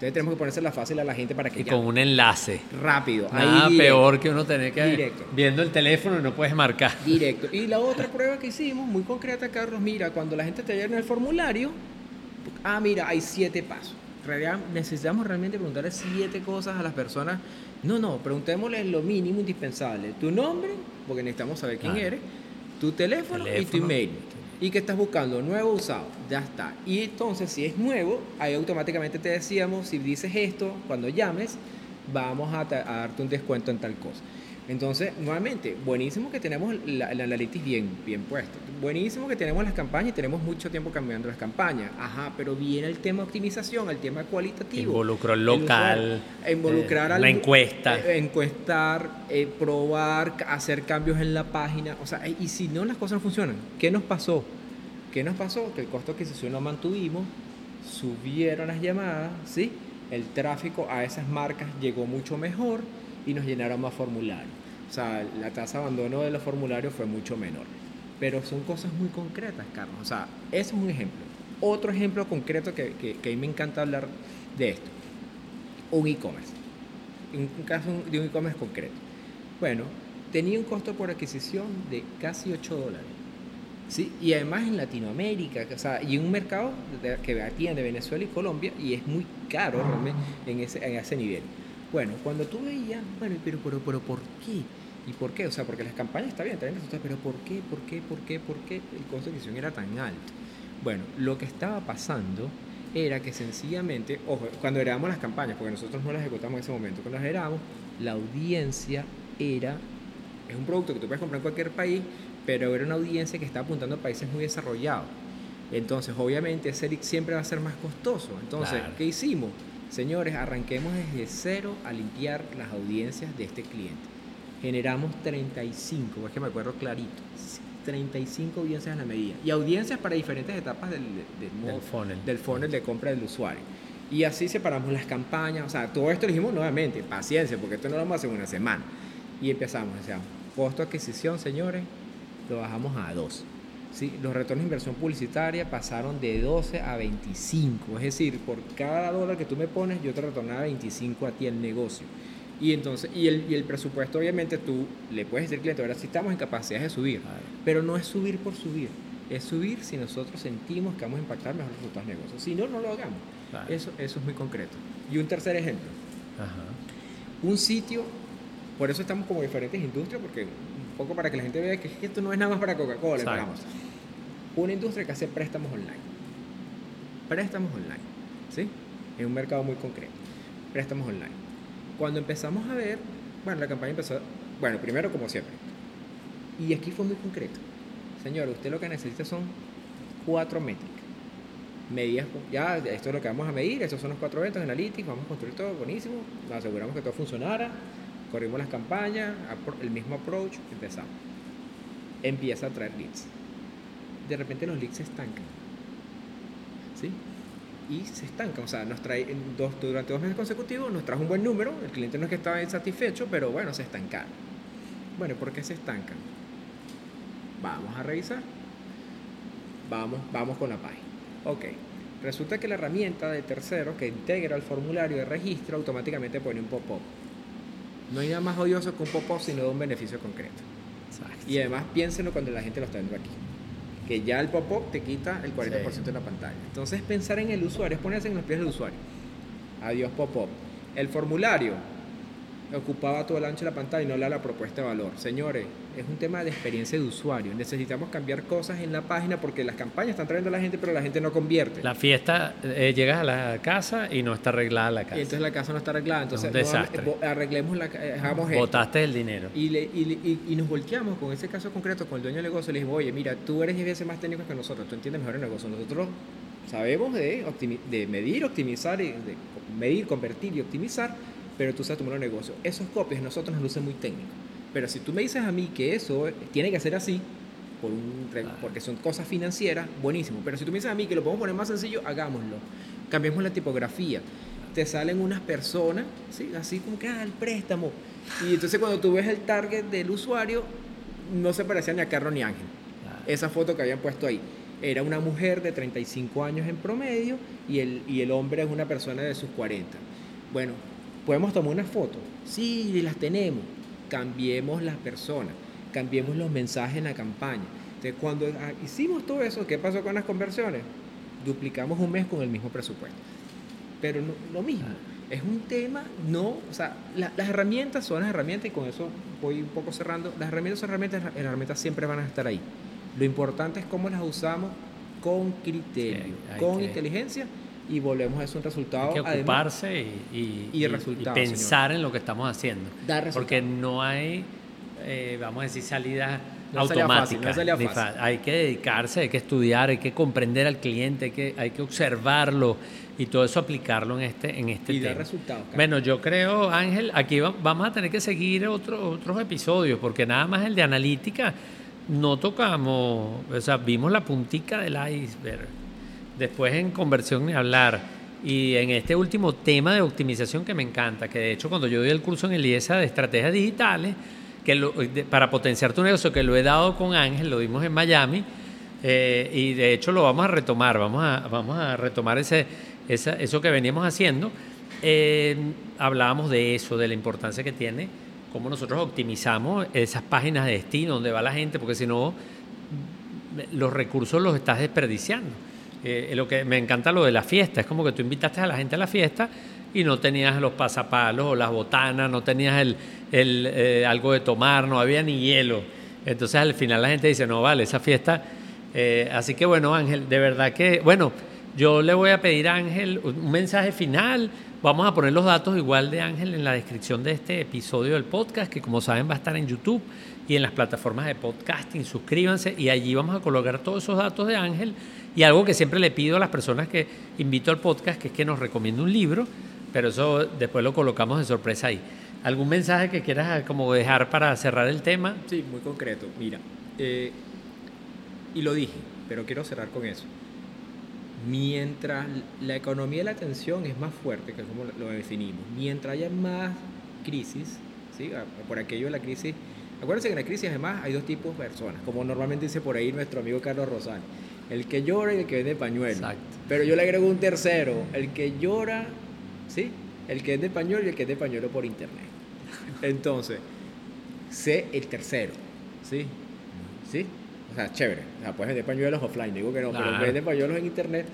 Entonces tenemos que ponérsela fácil a la gente para que Y con un enlace. Rápido. Nada peor que uno tener que... Directo. Viendo el teléfono y no puedes marcar. Directo. Y la otra prueba que hicimos, muy concreta, Carlos, mira, cuando la gente te llena el formulario, ah, mira, hay siete pasos. necesitamos realmente preguntarle siete cosas a las personas. No, no, preguntémosles lo mínimo indispensable. Tu nombre, porque necesitamos saber quién eres, tu teléfono, teléfono, y tu email y que estás buscando nuevo usado, ya está. Y entonces si es nuevo, ahí automáticamente te decíamos, si dices esto, cuando llames, vamos a, darte un descuento en tal cosa. Entonces, nuevamente, buenísimo que tenemos el analytics bien, bien puesto. Buenísimo que tenemos las campañas y tenemos mucho tiempo cambiando las campañas. Ajá, pero viene el tema optimización, el tema cualitativo. Involucro local. involucrar eh, La encuesta. Eh, encuestar, eh, probar, hacer cambios en la página. O sea, y si no las cosas no funcionan, ¿qué nos pasó? ¿Qué nos pasó? Que el costo de adquisición lo mantuvimos, subieron las llamadas, ¿sí? El tráfico a esas marcas llegó mucho mejor y nos llenaron más formularios. O sea, la tasa de abandono de los formularios fue mucho menor. Pero son cosas muy concretas, Carlos. O sea, ese es un ejemplo. Otro ejemplo concreto que, que, que a mí me encanta hablar de esto. Un e-commerce. Un caso de un e-commerce concreto. Bueno, tenía un costo por adquisición de casi 8 dólares. ¿sí? Y además en Latinoamérica, o sea, y en un mercado que atiende Venezuela y Colombia, y es muy caro realmente en ese, en ese nivel. Bueno, cuando tú veías, bueno, pero, pero, pero, ¿por qué? ¿Y por qué? O sea, porque las campañas está bien, está bien pero ¿por qué? ¿Por qué? ¿Por qué? ¿Por qué el costo de adquisición era tan alto? Bueno, lo que estaba pasando era que sencillamente, ojo, cuando grabamos las campañas, porque nosotros no las ejecutamos en ese momento, cuando las grabamos, la audiencia era, es un producto que tú puedes comprar en cualquier país, pero era una audiencia que está apuntando a países muy desarrollados. Entonces, obviamente, ese siempre va a ser más costoso. Entonces, ¿qué hicimos? Señores, arranquemos desde cero a limpiar las audiencias de este cliente. Generamos 35, es que me acuerdo clarito, 35 audiencias en la medida. Y audiencias para diferentes etapas del, del, funnel. de compra del usuario. Y así separamos las campañas, o sea, todo esto lo dijimos nuevamente, paciencia, porque esto no lo vamos a hacer en una semana. Y empezamos, o sea, costo de adquisición, señores, lo bajamos a 2. ¿Sí? Los retornos de inversión publicitaria pasaron de 12 a 25. Es decir, por cada dólar que tú me pones, yo te retornaba 25 a ti el negocio. Y entonces, y el, y el presupuesto, obviamente, tú le puedes decir al cliente, ahora sí estamos en capacidad de subir, pero no es subir por subir, es subir si nosotros sentimos que vamos a impactar mejor resultados de negocio. Si no, no lo hagamos. Eso, eso es muy concreto. Y un tercer ejemplo. Un sitio, por eso estamos como diferentes industrias, porque poco para que la gente vea que esto no es nada más para Coca-Cola, Una industria que hace préstamos online. Préstamos online, ¿sí? En un mercado muy concreto. Préstamos online. Cuando empezamos a ver, bueno, la campaña empezó, bueno, primero como siempre. Y aquí fue muy concreto. Señor, usted lo que necesita son cuatro métricas. Medidas, ya, esto es lo que vamos a medir, estos son los cuatro eventos analíticos, vamos a construir todo, buenísimo, nos aseguramos que todo funcionara, corrimos las campañas, el mismo approach, empezamos. Empieza a traer leads. De repente los leads se estancan. ¿Sí? Y se estancan. O sea, nos trae durante dos meses consecutivos, nos trajo un buen número. El cliente no es que estaba insatisfecho, pero bueno, se estancaron. Bueno, ¿por qué se estancan? Vamos a revisar. Vamos, vamos con la página. Ok. Resulta que la herramienta de tercero que integra el formulario de registro automáticamente pone un pop-up no hay nada más odioso que un pop-up sino de un beneficio concreto. Y además piénsenlo cuando la gente lo está viendo aquí. Que ya el pop-up te quita el 40% de la pantalla. Entonces pensar en el usuario es ponerse en los pies del usuario. Adiós pop-up. El formulario ocupaba todo el ancho de la pantalla y no la propuesta de valor. Señores, es un tema de experiencia de usuario. Necesitamos cambiar cosas en la página porque las campañas están trayendo a la gente, pero la gente no convierte. La fiesta, eh, llegas a la casa y no está arreglada la casa. Y entonces la casa no está arreglada. Entonces, arreglemos la eh, hagamos Botaste el dinero. Y, y, nos volteamos con ese caso concreto con el dueño del negocio. Le dijimos, oye, mira, tú eres 10 veces más técnico que nosotros, tú entiendes mejor el negocio. Nosotros sabemos de, de medir, optimizar, y de medir, convertir y optimizar, pero tú sabes tomar un negocio. Esos copies nosotros nos lucen muy técnicos. Pero si tú me dices a mí que eso tiene que ser así, por un, porque son cosas financieras, buenísimo. Pero si tú me dices a mí que lo podemos poner más sencillo, hagámoslo. Cambiemos la tipografía. Te salen unas personas, ¿sí? así como que, ah, el préstamo. Y entonces cuando tú ves el target del usuario, no se parecía ni a Carlos ni a Ángel. Esa foto que habían puesto ahí. Era una mujer de 35 años en promedio y el, y el hombre es una persona de sus 40. Bueno, ¿podemos tomar una foto? Sí, las tenemos cambiemos las personas, cambiemos los mensajes en la campaña. Entonces, cuando ah, hicimos todo eso, ¿qué pasó con las conversiones? Duplicamos un mes con el mismo presupuesto. Pero no, lo mismo, es un tema, no, o sea, las herramientas son las herramientas y con eso voy un poco cerrando, las herramientas son herramientas, las herramientas siempre van a estar ahí. Lo importante es cómo las usamos con criterio, con inteligencia y volvemos a eso un resultado. Hay que ocuparse y, y, pensar en lo que estamos haciendo. Porque no hay, eh, vamos a decir, salidas automáticas. hay que dedicarse, hay que estudiar, hay que comprender al cliente, hay que, hay que observarlo y todo eso aplicarlo en este, en este y tema. resultados. Bueno, yo creo, Ángel, aquí vamos a tener que seguir otro, otros episodios, porque nada más el de analítica no tocamos, o sea, vimos la puntica del iceberg después en conversión ni hablar. Y en este último tema de optimización que me encanta, que de hecho cuando yo doy el curso en el IESA de estrategias digitales, que para potenciar tu negocio, que lo he dado con Ángel, lo dimos en Miami, eh, y de hecho lo vamos a retomar, vamos a, vamos a retomar ese, eso que veníamos haciendo. Eh, hablábamos de eso, de la importancia que tiene, cómo nosotros optimizamos esas páginas de destino donde va la gente, porque si no, los recursos los estás desperdiciando. Eh, lo que me encanta lo de la fiesta, es como que tú invitaste a la gente a la fiesta y no tenías los pasapalos o las botanas, no tenías el, eh, algo de tomar, no había ni hielo. Entonces al final la gente dice, no vale, esa fiesta. Eh, así que bueno, Ángel, de verdad que, bueno, yo le voy a pedir a Ángel un mensaje final. Vamos a poner los datos igual de Ángel en la descripción de este episodio del podcast, que como saben va a estar en YouTube y en las plataformas de podcasting. Suscríbanse y allí vamos a colocar todos esos datos de Ángel y algo que siempre le pido a las personas que invito al podcast, que es que nos recomiende un libro, pero eso después lo colocamos de sorpresa ahí. ¿Algún mensaje que quieras como dejar para cerrar el tema? Sí, muy concreto. Mira, eh, y lo dije, pero quiero cerrar con eso. Mientras la economía de la atención es más fuerte, que es como lo definimos, mientras haya más crisis, ¿sí? por aquello de la crisis, acuérdense que en la crisis además hay dos tipos de personas, como normalmente dice por ahí nuestro amigo Carlos Rosal el que llora y el que vende pañuelo. Exacto. Pero yo le agrego un tercero, el que llora, ¿sí? El que vende pañuelo y el que vende pañuelo por internet. Entonces, sé el tercero, ¿sí? ¿Sí? O sea, chévere. O sea, puedes vender pañuelos offline, digo que no, pero vende pañuelos en internet.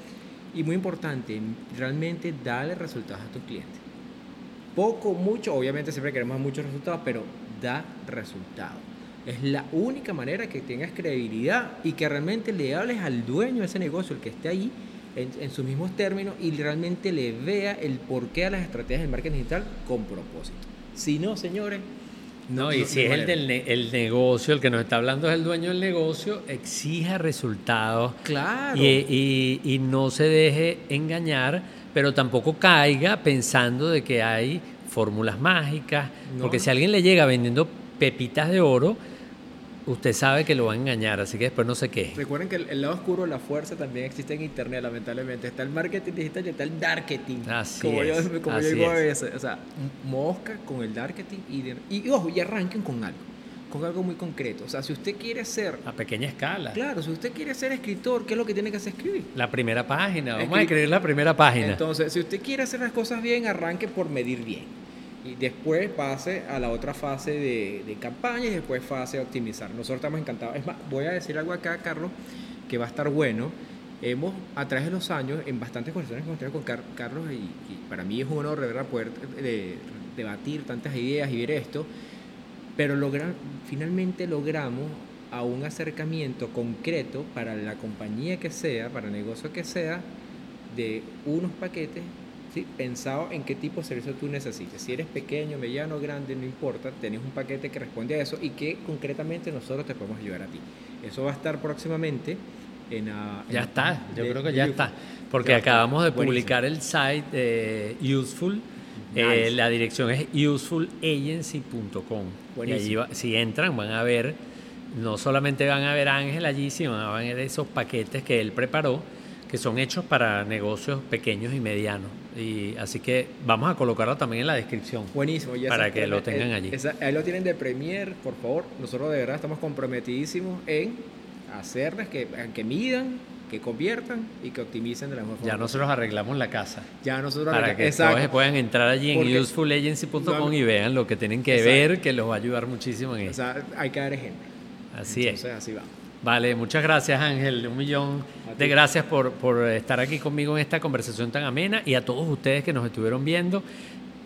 Y muy importante, realmente dale resultados a tu cliente. Poco, mucho, obviamente siempre queremos muchos resultados, pero da resultados. Es la única manera que tengas credibilidad y que realmente le hables al dueño de ese negocio, el que esté ahí, en, sus mismos términos y realmente le vea el porqué a las estrategias del marketing digital con propósito. Si no, señores, no, y si es el del el negocio, el que nos está hablando es el dueño del negocio, exija resultados. Claro. Y, y, no se deje engañar, pero tampoco caiga pensando de que hay fórmulas mágicas. Porque si alguien le llega vendiendo pepitas de oro, usted sabe que lo va a engañar, así que después no sé qué. Recuerden que el, lado oscuro de la fuerza también existe en Internet, lamentablemente. Está el marketing digital y está el marketing. Así como es, yo, como yo digo a veces. O sea, mosca con el marketing y, y, ojo, y arranquen con algo. Con algo muy concreto. O sea, si usted quiere ser. A pequeña escala. Claro, si usted quiere ser escritor, ¿qué es lo que tiene que hacer? Escribir. La primera página. Vamos a escribir la primera página. Entonces, si usted quiere hacer las cosas bien, arranque por medir bien y después pase a la otra fase de, de, campaña y después fase de optimizar. Nosotros estamos encantados. Es más, voy a decir algo acá, Carlos, que va a estar bueno. Hemos, a través de los años, en bastantes conversaciones que hemos tenido con Carlos, y, para mí es un honor de poder debatir tantas ideas y ver esto, pero finalmente logramos a un acercamiento concreto para la compañía que sea, para el negocio que sea, de unos paquetes pensado en qué tipo de servicio tú necesites. Si eres pequeño, mediano, grande, no importa, tenés un paquete que responde a eso y que concretamente nosotros te podemos ayudar a ti. Eso va a estar próximamente en en Ya está, yo de- creo que ya YouTube. está. Porque Ya está. acabamos de Buenísimo. publicar el site eh, Useful. Eh, la dirección es usefulagency.com. Y Buenísimo. allí, va- si entran, van a ver, no solamente van a ver a Ángel allí, sino van a ver esos paquetes que él preparó, que son hechos para negocios pequeños y medianos. Y así que vamos a colocarlo también en la descripción. Buenísimo. y Para que lo tengan allí. esa- ahí lo tienen de Premier, por favor. Nosotros de verdad estamos comprometidísimos en hacerles que, que midan, que conviertan y que optimicen de la mejor forma. Ya nosotros arreglamos la casa. Ya nosotros Para que Exacto. todos puedan entrar allí en usefulagency.com No, y vean lo que tienen que Exacto. ver, que los va a ayudar muchísimo en O esto. sea, hay que dar ejemplo. Así es. Entonces, así va. Vale, muchas gracias Ángel, un millón de gracias por, por estar aquí conmigo en esta conversación tan amena y a todos ustedes que nos estuvieron viendo,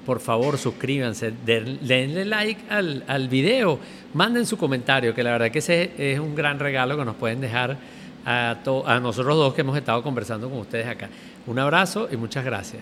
por favor suscríbanse, den- denle like al, al video, manden su comentario, que la verdad que ese es un gran regalo que nos pueden dejar a, to- a nosotros dos que hemos estado conversando con ustedes acá. Un abrazo y muchas gracias.